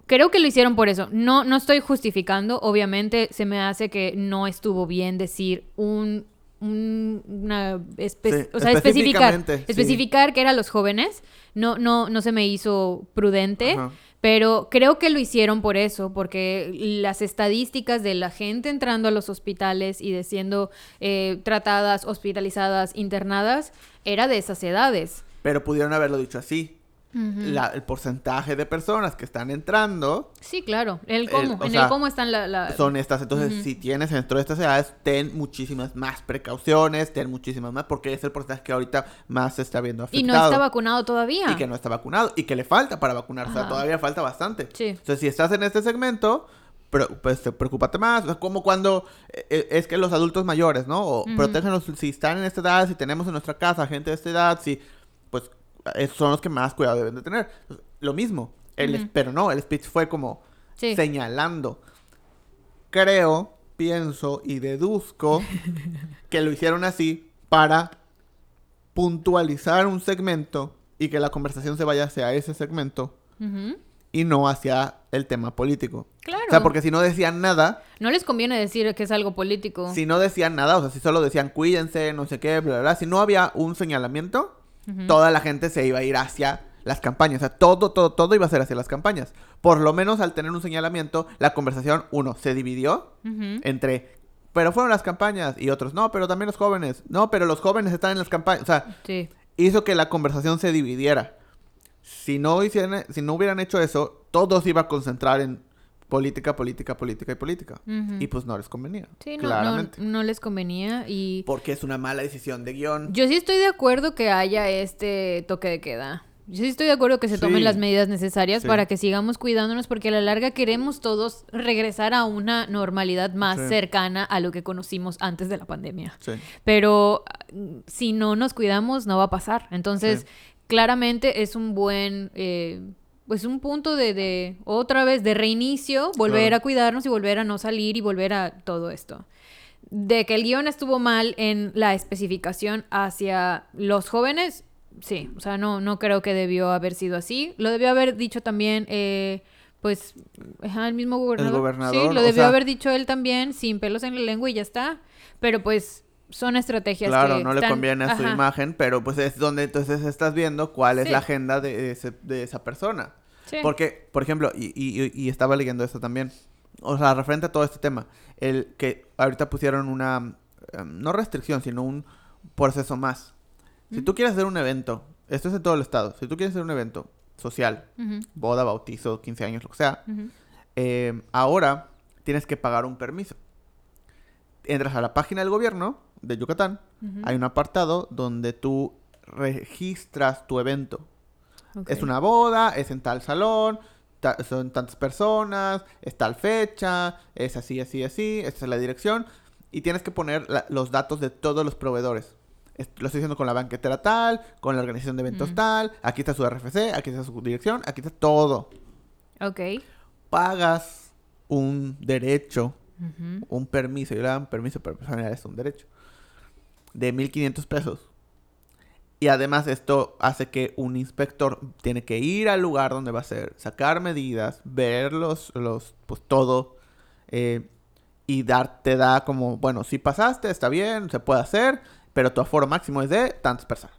Creo que lo hicieron por eso. No, no estoy justificando. Obviamente se me hace que no estuvo bien decir un, un- una espe- Sí, o sea, especificar, sí. especificar que eran los jóvenes. No, no, no se me hizo prudente. Ajá. Pero creo que lo hicieron por eso, porque las estadísticas de la gente entrando a los hospitales y de siendo eh, tratadas, hospitalizadas, internadas, era de esas edades. pero pudieron haberlo dicho así. La- el porcentaje de personas que están entrando Sí, claro. El cómo. en sea, el cómo están la... la- son estas. Entonces, si tienes dentro de estas edades, ten muchísimas más precauciones, ten muchísimas más, porque es el porcentaje que ahorita más se está viendo Y afectado. no está vacunado todavía. Y que no está vacunado y que le falta para vacunar. O sea, Ajá. todavía falta bastante. Sí. Entonces, si estás en este segmento, pero, pues te preocúpate más. O sea, como cuando eh, eh, es que los adultos mayores, ¿no? O Ujú. protégenos si están en esta edad, si tenemos en nuestra casa gente de esta edad, si son los que más cuidado deben de tener. Lo mismo. El. Pero no, el speech fue como Sí. señalando. Creo, pienso y deduzco *laughs* que lo hicieron así para puntualizar un segmento y que la conversación se vaya hacia ese segmento y no hacia el tema político. Claro. O sea, porque si no decían nada, No les conviene decir que es algo político. si no decían nada, o sea, si solo decían cuídense, no sé qué, bla, bla, bla, si no había un señalamiento, Toda la gente se iba a ir hacia las campañas. O sea, todo, todo, todo iba a ser hacia las campañas. Por lo menos al tener un señalamiento, la conversación, uno, se dividió entre, pero fueron las campañas, y otros, no, pero también los jóvenes, no, pero los jóvenes están en las campañas. O sea, Sí. hizo que la conversación se dividiera. Si no, hicieran, si no hubieran hecho eso, todo se iba a concentrar en política, política, política y política. Y pues no les convenía. Sí, no, no, claramente. no les convenía y... Porque es una mala decisión de guion. Yo sí estoy de acuerdo que haya este toque de queda. Yo sí estoy de acuerdo que se tomen Sí. las medidas necesarias Sí. para que sigamos cuidándonos porque a la larga queremos todos regresar a una normalidad más Sí. cercana a lo que conocimos antes de la pandemia. Sí. Pero si no nos cuidamos no va a pasar. Entonces, claramente es un buen... eh, pues un punto de, de otra vez de reinicio, volver Claro. a cuidarnos y volver a no salir y volver a todo esto de que el guion estuvo mal en la especificación hacia los jóvenes, sí, o sea, no, no creo que debió haber sido así. Lo debió haber dicho también, eh, pues, el mismo gobernador. gobernador, Sí, lo debió sea- haber dicho él también, sin pelos en la lengua y ya está. Pero pues son estrategias Claro, que no le conviene a su ajá, imagen, pero pues es donde entonces estás viendo cuál es la agenda de, ese- de esa persona. Sí. Porque, por ejemplo, y, y- y estaba leyendo esto también, o sea, referente a todo este tema, el que ahorita pusieron una, em, no restricción, sino un proceso más. Si tú quieres hacer un evento, esto es en todo el estado, si tú quieres hacer un evento social, boda, bautizo, 15 años, lo que sea, eh, ahora tienes que pagar un permiso. Entras a la página del gobierno de Yucatán, hay un apartado donde tú registras tu evento. Es una boda, es en tal salón, ta- son tantas personas, es tal fecha, es así, así, así, esta es la dirección. Y tienes que poner la- los datos de todos los proveedores. Es- lo estoy diciendo con la banquetera tal, con la organización de eventos Mm. tal, aquí está su RFC, aquí está su dirección, aquí está todo. Ok. Pagas un derecho, un permiso, yo le dan permiso, pero en realidad es un derecho, de 1.500 pesos. Y además esto hace que un inspector tiene que ir al lugar donde va a ser, sacar medidas, ver los, los pues todo, eh, y dar, te da como, bueno, si pasaste, está bien, se puede hacer, pero tu aforo máximo es de tantas personas.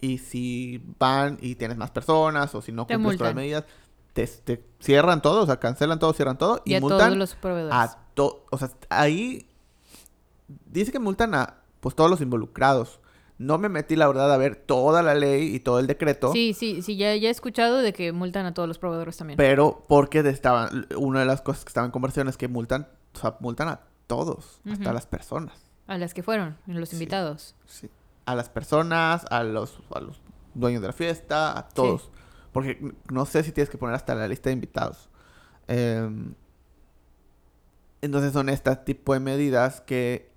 Y si van y tienes más personas, o si no cumples todas las medidas, te, te cierran todo, o sea, cancelan todo, cierran todo, y, Y a multan todos los proveedores. a to- o sea, ahí dice que multan a pues todos los involucrados. No me metí la verdad a ver toda la ley y todo el decreto, Sí, sí, sí, ya, ya he escuchado de que multan a todos los proveedores también. pero porque estaban una de las cosas que estaban en conversión es que multan, o sea, multan a todos, hasta a las personas. A las que fueron, los invitados. Sí. A las personas, a los a los dueños de la fiesta, a todos. Porque no sé si tienes que poner hasta la lista de invitados. Em, entonces son este tipo de medidas que...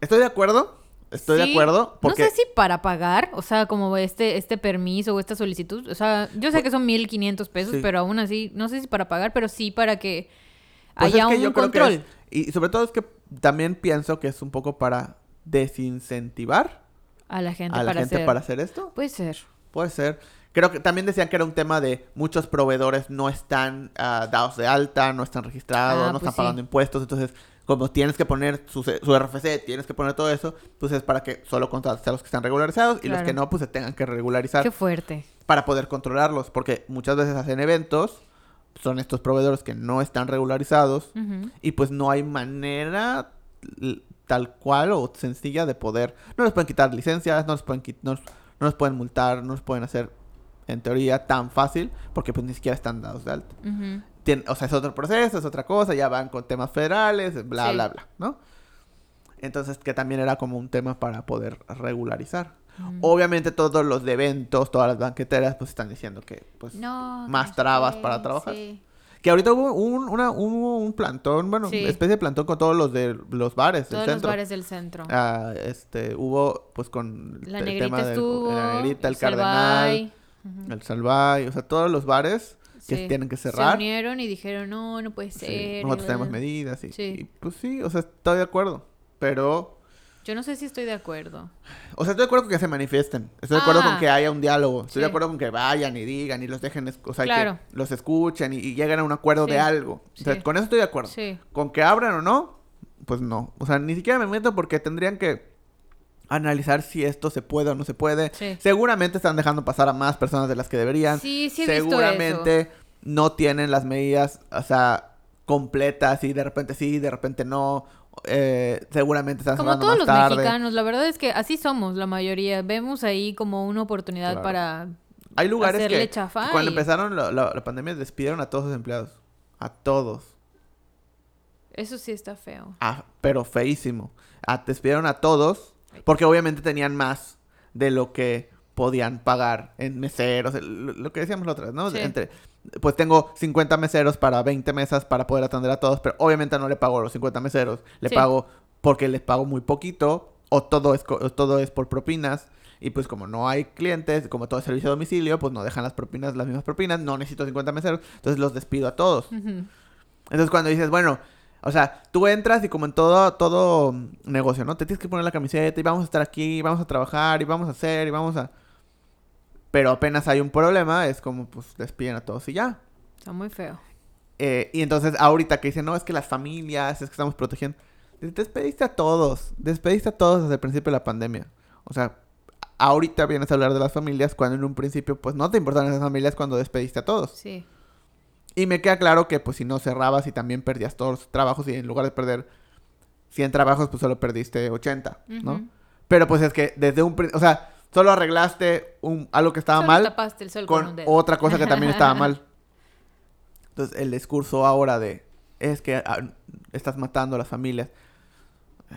Estoy de acuerdo. Estoy de acuerdo. Porque No sé si para pagar, o sea, como este, este permiso o esta solicitud, o sea, yo sé Pues- que son 1500 pesos, Sí. pero aún así, no sé si para pagar, pero sí para que pues haya es que un yo creo que control. es- y sobre todo es que también pienso que es un poco para desincentivar A la gente a la para gente hacer. para hacer esto. Puede ser. Puede ser. Creo que también decían que era un tema de muchos proveedores no están ah, dados de alta, no están registrados, Ah, no pues están sí. pagando impuestos. Entonces, como tienes que poner su, su RFC, tienes que poner todo eso, pues es para que solo contrates a los que están regularizados y los que no, pues se tengan que regularizar Qué fuerte. para poder controlarlos. Porque muchas veces hacen eventos, son estos proveedores que no están regularizados y pues no hay manera tal cual o sencilla de poder. No les pueden quitar licencias, no les pueden, no, no les pueden multar, no les pueden hacer en teoría, tan fácil, porque pues ni siquiera están dados de alta. Ujú. Tien- o sea, es otro proceso, es otra cosa, ya van con temas federales, bla, Sí. bla, bla, ¿no? Entonces, que también era como un tema para poder regularizar. Mm. Obviamente todos los eventos, todas las banqueteras, pues están diciendo que, pues, No, más no trabas para trabajar. sí. que ahorita hubo un, una, hubo un plantón, bueno, Sí. especie de plantón con todos los de los bares del Todos los centro. bares del centro. Ah, este, hubo, pues, con la el negrita tema del- estuvo. la negrita, el, Salvay. cardenal, el salvay, o sea, todos los bares que Sí. tienen que Se cerrar. unieron y dijeron, no, no puede Sí, ser. nosotros tenemos medidas y, Sí. y, pues sí, o sea, estoy de acuerdo. Pero, Yo no sé si estoy de acuerdo. o sea, estoy de acuerdo con que se manifiesten. Estoy de acuerdo Ah. con que haya un diálogo. Estoy de Sí. acuerdo con que vayan y digan y los dejen, o sea, Claro. que los escuchen y, y lleguen a un acuerdo Sí. de algo. O sea, Sí. con eso estoy de acuerdo. Sí. Con que abran o no, pues no. O sea, ni siquiera me meto porque tendrían que analizar si esto se puede o no se puede. Sí. Seguramente están dejando pasar a más personas de las que deberían. Sí, sí he visto Seguramente no tienen las medidas, o sea, completas y de repente sí, de repente no. Eh, seguramente están Como todos más los tarde. mexicanos, la verdad es que así somos la mayoría. Vemos ahí como una oportunidad Claro. para... Hay lugares hacerle que, cuando y- empezaron la, la- la pandemia despidieron a todos sus empleados. A todos. Eso sí está feo. Ah, pero feísimo. Ah, despidieron a todos porque obviamente tenían más de lo que podían pagar en meseros, lo, que decíamos la otra vez, ¿no? Sí. Entre, pues tengo 50 meseros para 20 mesas para poder atender a todos, pero obviamente no le pago a los 50 meseros, le Sí. pago porque les pago muy poquito o todo es o todo es por propinas y pues como no hay clientes, como todo es servicio a domicilio, pues no dejan las propinas las mismas propinas, no necesito 50 meseros, entonces los despido a todos. Entonces cuando dices, bueno, o sea, tú entras y como en todo, todo negocio, ¿no? Te tienes que poner la camiseta y vamos a estar aquí, y vamos a trabajar y vamos a hacer y vamos a... Pero apenas hay un problema, es como pues despiden a todos y ya. Está muy feo. Eh, y entonces ahorita que dicen, no, es que las familias, es que estamos protegiendo. Despediste a todos, despediste a todos desde el principio de la pandemia. O sea, ahorita vienes a hablar de las familias cuando en un principio pues no te importan esas familias cuando despediste a todos. Sí. Y me queda claro que pues si no cerrabas y también perdías todos los trabajos y en lugar de perder 100 trabajos pues solo perdiste 80, ¿no? Pero pues es que desde un... O sea, solo arreglaste un, algo que estaba Solo mal tapaste el sol con, con un dedo. otra cosa que también estaba mal. *laughs* Entonces el discurso ahora de es que ah, estás matando a las familias. Eh,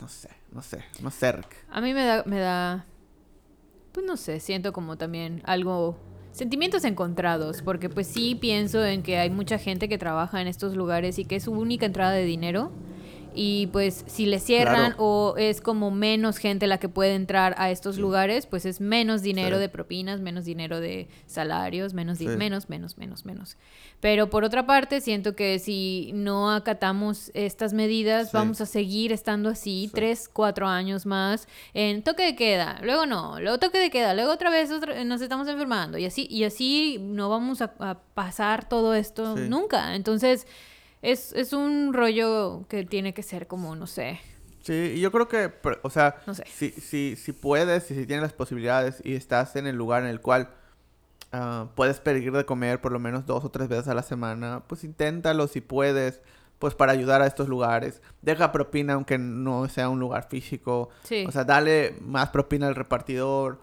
no sé, no sé, no sé, Rick. A mí me da, me da, pues no sé, siento como también algo, sentimientos encontrados, porque pues sí pienso en que hay mucha gente que trabaja en estos lugares y que es su única entrada de dinero. Y pues si le cierran Claro. o es como menos gente la que puede entrar a estos lugares, pues es menos dinero Sí. de propinas, menos dinero de salarios, menos, Sí. menos, menos, menos, menos. Pero por otra parte, siento que si no acatamos estas medidas, vamos a seguir estando así Sí. tres, cuatro años más en toque de queda, luego no, luego toque de queda, luego otra vez otra- nos estamos enfermando y así, y así no vamos a, a pasar todo esto nunca. Entonces, es, es un rollo que tiene que ser como, no sé, Sí, y yo creo que, o sea, No sé. si, si, si puedes, y si tienes las posibilidades y estás en el lugar en el cual ah, puedes pedir de comer por lo menos dos o tres veces a la semana, pues inténtalo si puedes, pues para ayudar a estos lugares. Deja propina aunque no sea un lugar físico. Sí. O sea, dale más propina al repartidor,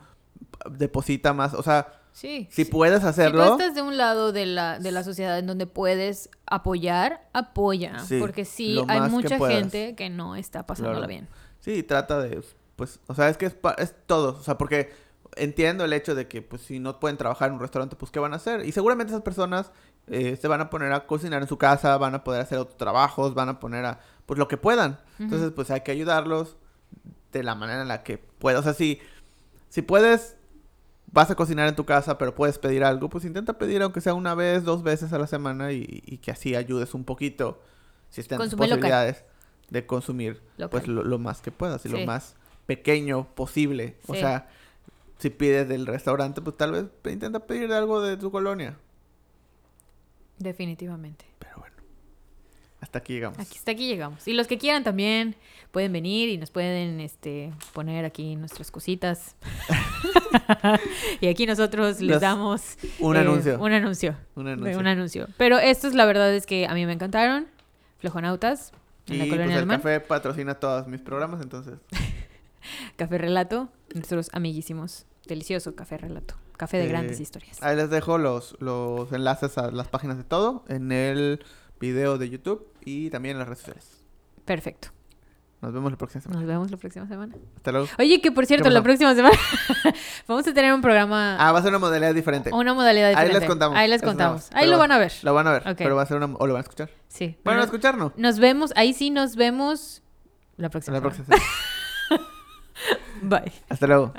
deposita más, o sea, sí. si sí. puedes Si tú hacerlo. estás de un lado de la, de la sociedad en donde puedes apoyar, apoya. Sí, porque sí, hay que mucha gente que no está pasándola Claro. bien. Sí, trata de, pues, o sea, es que es, pa- es todo, o sea, porque entiendo el hecho de que, pues, si no pueden trabajar en un restaurante, pues, ¿qué van a hacer? Y seguramente esas personas eh, se van a poner a cocinar en su casa, van a poder hacer otros trabajos, van a poner a, pues, lo que puedan. Entonces, pues, hay que ayudarlos de la manera en la que puedas. O sea, si, si puedes, vas a cocinar en tu casa, pero puedes pedir algo, pues, intenta pedir aunque sea una vez, dos veces a la semana y, y que así ayudes un poquito, si estén tus Consume local. posibilidades de consumir Local. pues lo, lo más que puedas y lo más pequeño posible. O sea, si pides del restaurante, pues tal vez intenta pedir algo de tu colonia. Definitivamente. Hasta aquí llegamos. Aquí, hasta aquí llegamos. Y los que quieran también pueden venir y nos pueden este, poner aquí nuestras cositas. *laughs* *laughs* y aquí nosotros les Los- damos Un eh, anuncio. Un anuncio. Un anuncio. Un anuncio. Pero estos, la verdad es que a mí me encantaron. Flojonautas. En Y la pues el café patrocina todos mis programas, entonces. *laughs* Café Relato, nuestros amiguísimos. Delicioso café relato. Café de Eh, Grandes Historias. Ahí les dejo los, los enlaces a las páginas de todo en el video de YouTube y también en las redes sociales. Perfecto. Nos vemos la próxima semana. Nos vemos la próxima semana. Hasta luego. Oye, que por cierto, la próxima semana *laughs* vamos a tener un programa, Ah, va a ser una modalidad diferente. una modalidad Ahí diferente. les contamos. Ahí les contamos. Ahí lo van a ver. Lo van a ver, Ok. pero va a ser una... o lo van a escuchar. Sí. Bueno, Nos- escuchar no. Nos vemos, ahí sí nos vemos la próxima. La próxima semana. *laughs* Bye. Hasta luego.